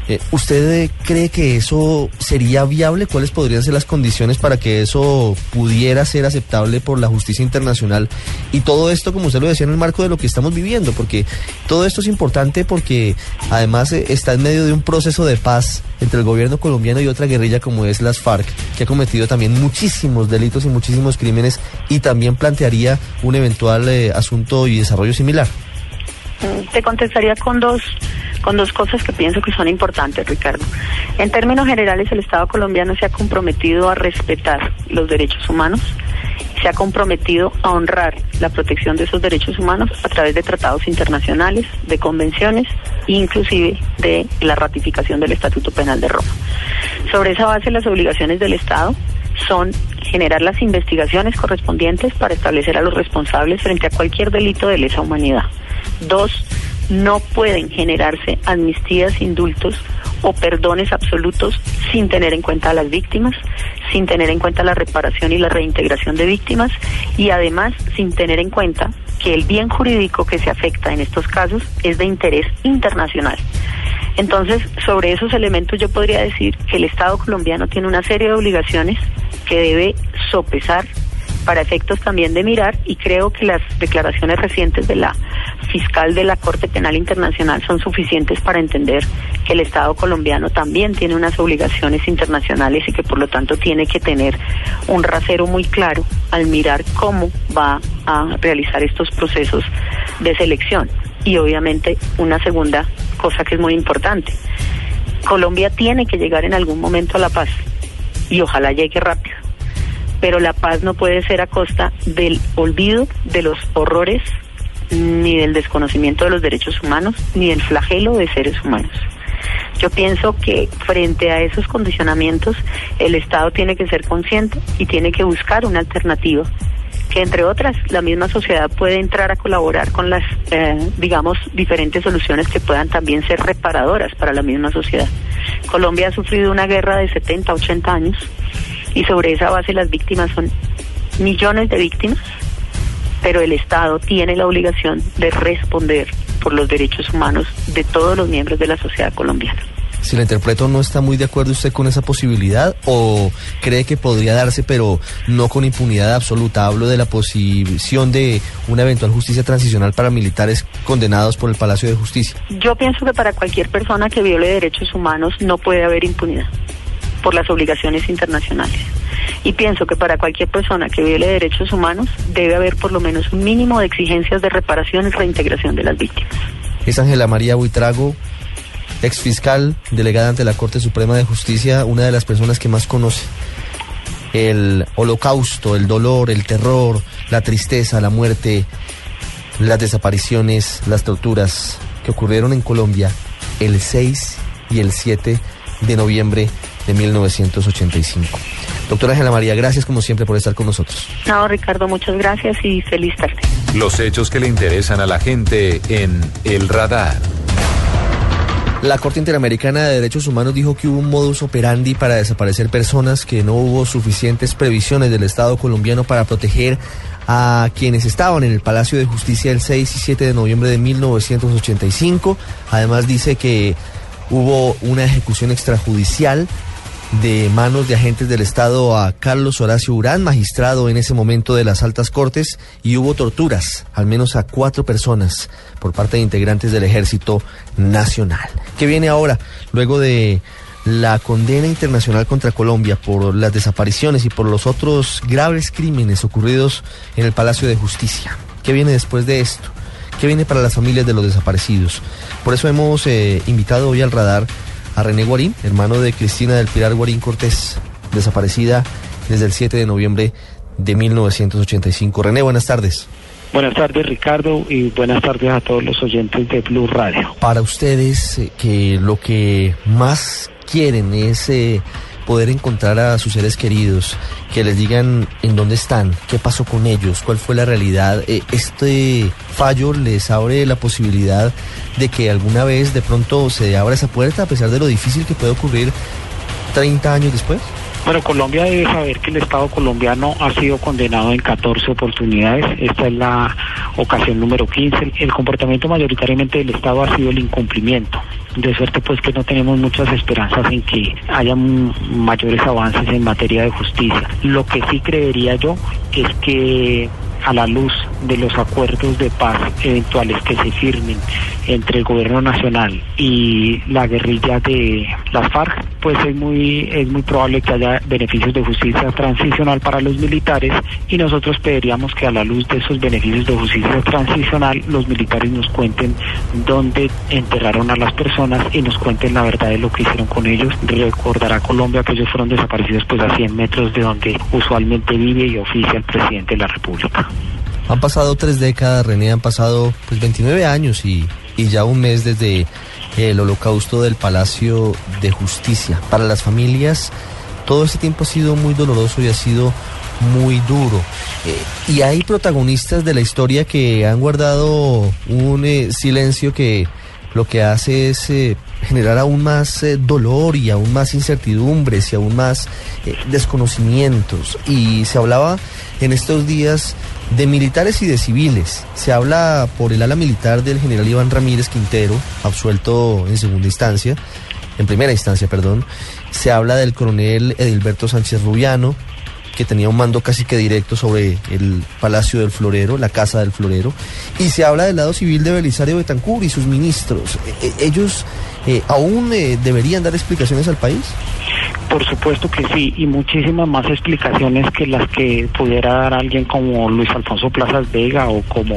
Eh, ¿Usted eh, cree que eso sería viable? ¿Cuáles podrían ser las condiciones para que eso pudiera ser aceptable por la justicia internacional? Y todo esto, como usted lo decía, en el marco de lo que estamos viviendo, porque todo esto es importante porque además eh, está en medio de un proceso de paz entre el gobierno colombiano y otra guerrilla como es las FARC, que ha cometido también muchísimos delitos y muchísimos crímenes y también plantearía un eventual eh, asunto y desarrollo similar. Te contestaría con dos con dos cosas que pienso que son importantes, Ricardo. En términos generales, el Estado colombiano se ha comprometido a respetar los derechos humanos, se ha comprometido a honrar la protección de esos derechos humanos a través de tratados internacionales, de convenciones inclusive de la ratificación del Estatuto Penal de Roma. Sobre esa base, las obligaciones del Estado son generar las investigaciones correspondientes para establecer a los responsables frente a cualquier delito de lesa humanidad. Dos, no pueden generarse amnistías, indultos o perdones absolutos sin tener en cuenta a las víctimas, sin tener en cuenta la reparación y la reintegración de víctimas y además sin tener en cuenta que el bien jurídico que se afecta en estos casos es de interés internacional. Entonces, sobre esos elementos yo podría decir que el Estado colombiano tiene una serie de obligaciones que debe sopesar para efectos también de mirar y creo que las declaraciones recientes de la fiscal de la Corte Penal Internacional son suficientes para entender que el Estado colombiano también tiene unas obligaciones internacionales y que por lo tanto tiene que tener un rasero muy claro al mirar cómo va a realizar estos procesos de selección. Y obviamente una segunda cosa que es muy importante. Colombia tiene que llegar en algún momento a la paz y ojalá llegue rápido pero la paz no puede ser a costa del olvido de los horrores ni del desconocimiento de los derechos humanos ni del flagelo de seres humanos. Yo pienso que frente a esos condicionamientos el Estado tiene que ser consciente y tiene que buscar una alternativa que entre otras la misma sociedad puede entrar a colaborar con las, eh, digamos, diferentes soluciones que puedan también ser reparadoras para la misma sociedad. Colombia ha sufrido una guerra de 70, 80 años y sobre esa base las víctimas son millones de víctimas, pero el Estado tiene la obligación de responder por los derechos humanos de todos los miembros de la sociedad colombiana. Si la interpreto, ¿no está muy de acuerdo usted con esa posibilidad o cree que podría darse, pero no con impunidad absoluta? Hablo de la posición de una eventual justicia transicional para militares condenados por el Palacio de Justicia. Yo pienso que para cualquier persona que viole derechos humanos no puede haber impunidad por las obligaciones internacionales. Y pienso que para cualquier persona que viole derechos humanos debe haber por lo menos un mínimo de exigencias de reparación y reintegración de las víctimas. Es Ángela María Buitrago, ex fiscal, delegada ante la Corte Suprema de Justicia, una de las personas que más conoce el holocausto, el dolor, el terror, la tristeza, la muerte, las desapariciones, las torturas que ocurrieron en Colombia el 6 y el 7 de noviembre de 1985. Doctora Ángela María, gracias como siempre por estar con nosotros. No, Ricardo, muchas gracias y feliz tarde. Los hechos que le interesan a la gente en El Radar. La Corte Interamericana de Derechos Humanos dijo que hubo un modus operandi para desaparecer personas, que no hubo suficientes previsiones del Estado colombiano para proteger a quienes estaban en el Palacio de Justicia el 6 y 7 de noviembre de 1985. Además dice que hubo una ejecución extrajudicial de manos de agentes del Estado a Carlos Horacio Urán, magistrado en ese momento de las altas cortes, y hubo torturas, al menos a cuatro personas, por parte de integrantes del Ejército Nacional. ¿Qué viene ahora? Luego de la condena internacional contra Colombia por las desapariciones y por los otros graves crímenes ocurridos en el Palacio de Justicia. ¿Qué viene después de esto? ¿Qué viene para las familias de los desaparecidos? Por eso hemos eh, invitado hoy al radar a René Guarín, hermano de Cristina del Pilar Guarín Cortés, desaparecida desde el 7 de noviembre de 1985. René, buenas tardes. Buenas tardes Ricardo y buenas tardes a todos los oyentes de Blue Radio. Para ustedes eh, que lo que más quieren es eh, poder encontrar a sus seres queridos, que les digan en dónde están, qué pasó con ellos, cuál fue la realidad. Eh, este fallo les abre la posibilidad de que alguna vez de pronto se abra esa puerta a pesar de lo difícil que puede ocurrir 30 años después. Bueno, Colombia debe saber que el Estado colombiano ha sido condenado en 14 oportunidades. Esta es la ocasión número 15. El comportamiento mayoritariamente del Estado ha sido el incumplimiento. De suerte pues que no tenemos muchas esperanzas en que haya mayores avances en materia de justicia. Lo que sí creería yo es que a la luz de los acuerdos de paz eventuales que se firmen entre el gobierno nacional y la guerrilla de las FARC, pues es muy es muy probable que haya beneficios de justicia transicional para los militares y nosotros pediríamos que a la luz de esos beneficios de justicia transicional los militares nos cuenten dónde enterraron a las personas y nos cuenten la verdad de lo que hicieron con ellos. Recordará Colombia que ellos fueron desaparecidos pues a 100 metros de donde usualmente vive y oficia el presidente de la República. Han pasado tres décadas, René, han pasado pues 29 años y, y ya un mes desde el holocausto del Palacio de Justicia. Para las familias, todo ese tiempo ha sido muy doloroso y ha sido muy duro. Eh, y hay protagonistas de la historia que han guardado un eh, silencio que lo que hace es eh, generar aún más dolor y aún más incertidumbres y aún más desconocimientos. Y se hablaba en estos días de militares y de civiles. Se habla por el ala militar del general Iván Ramírez Quintero, absuelto en segunda instancia, en primera instancia, perdón. Se habla del coronel Edilberto Sánchez Rubiano, que tenía un mando casi que directo sobre el Palacio del Florero, la Casa del Florero, y se habla del lado civil de Belisario Betancur y sus ministros. E, e, ¿Ellos eh, aún eh, deberían dar explicaciones al país? Por supuesto que sí, y muchísimas más explicaciones que las que pudiera dar alguien como Luis Alfonso Plazas Vega o como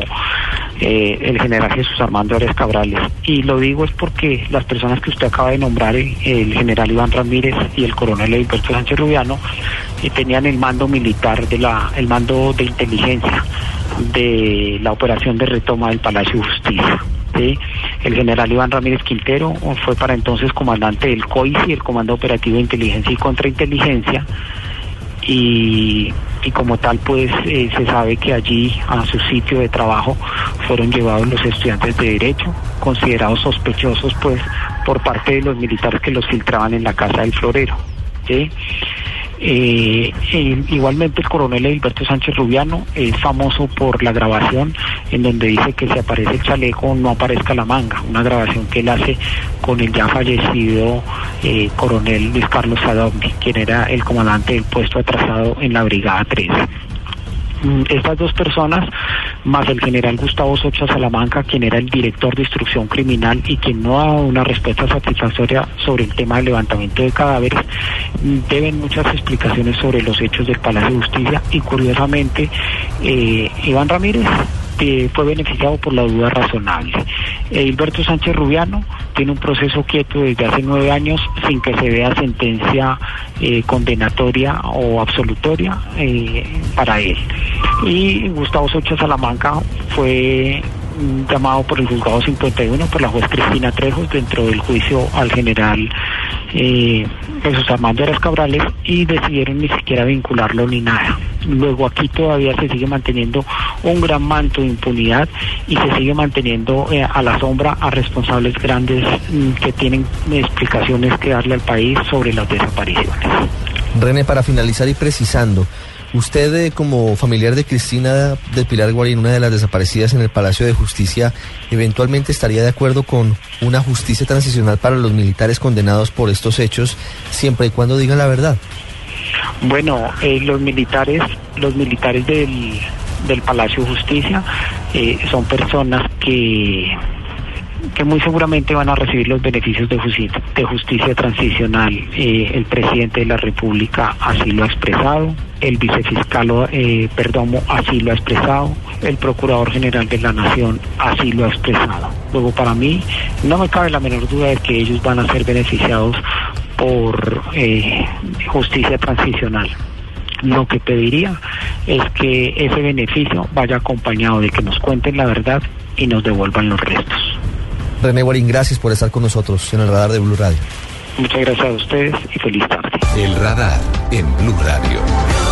eh, el general Jesús Armando Ares Cabrales. Y lo digo es porque las personas que usted acaba de nombrar, el general Iván Ramírez y el coronel Edilberto Sánchez Rubiano, eh, tenían el mando militar, de la, el mando de inteligencia de la operación de retoma del Palacio de Justicia. El general Iván Ramírez Quintero fue para entonces comandante del COICI, el Comando Operativo de Inteligencia y Contrainteligencia, y, y como tal pues eh, se sabe que allí a su sitio de trabajo fueron llevados los estudiantes de Derecho, considerados sospechosos pues por parte de los militares que los filtraban en la Casa del Florero. Eh, igualmente el coronel Edilberto Sánchez Rubiano es famoso por la grabación en donde dice que si aparece el chaleco no aparezca la manga, una grabación que él hace con el ya fallecido eh, coronel Luis Carlos Sadovni, quien era el comandante del puesto atrasado en la Brigada 3. Mm, estas dos personas, más el general Gustavo Socha Salamanca, quien era el director de instrucción criminal y quien no ha dado una respuesta satisfactoria sobre el tema del levantamiento de cadáveres, mm, deben muchas explicaciones sobre los hechos del Palacio de Justicia y curiosamente eh, Iván Ramírez eh, fue beneficiado por la duda razonable. Hilberto Sánchez Rubiano tiene un proceso quieto desde hace nueve años sin que se vea sentencia eh, condenatoria o absolutoria eh, para él. Y Gustavo Socha Salamanca fue llamado por el juzgado 51 por la juez Cristina Trejos dentro del juicio al general eh, Jesús Armando Eras Cabrales y decidieron ni siquiera vincularlo ni nada. Luego aquí todavía se sigue manteniendo un gran manto de impunidad y se sigue manteniendo eh, a la sombra a responsables grandes mm, que tienen explicaciones que darle al país sobre las desapariciones. René, para finalizar y precisando, Usted, eh, como familiar de Cristina de Pilar Guarín, una de las desaparecidas en el Palacio de Justicia, eventualmente estaría de acuerdo con una justicia transicional para los militares condenados por estos hechos, siempre y cuando digan la verdad. Bueno, eh, los militares, los militares del, del Palacio de Justicia eh, son personas que que muy seguramente van a recibir los beneficios de justicia, transicional. Eh, el presidente de la República así lo ha expresado, el vicefiscal eh, Perdomo así lo ha expresado, el procurador general de la Nación así lo ha expresado. Luego, para mí, no me cabe la menor duda de que ellos van a ser beneficiados por eh, justicia transicional lo que pediría es que ese beneficio vaya acompañado de que nos cuenten la verdad y nos devuelvan los restos. René Guarín, gracias por estar con nosotros en el radar de Blue Radio. Muchas gracias a ustedes y feliz tarde. El radar en Blue Radio.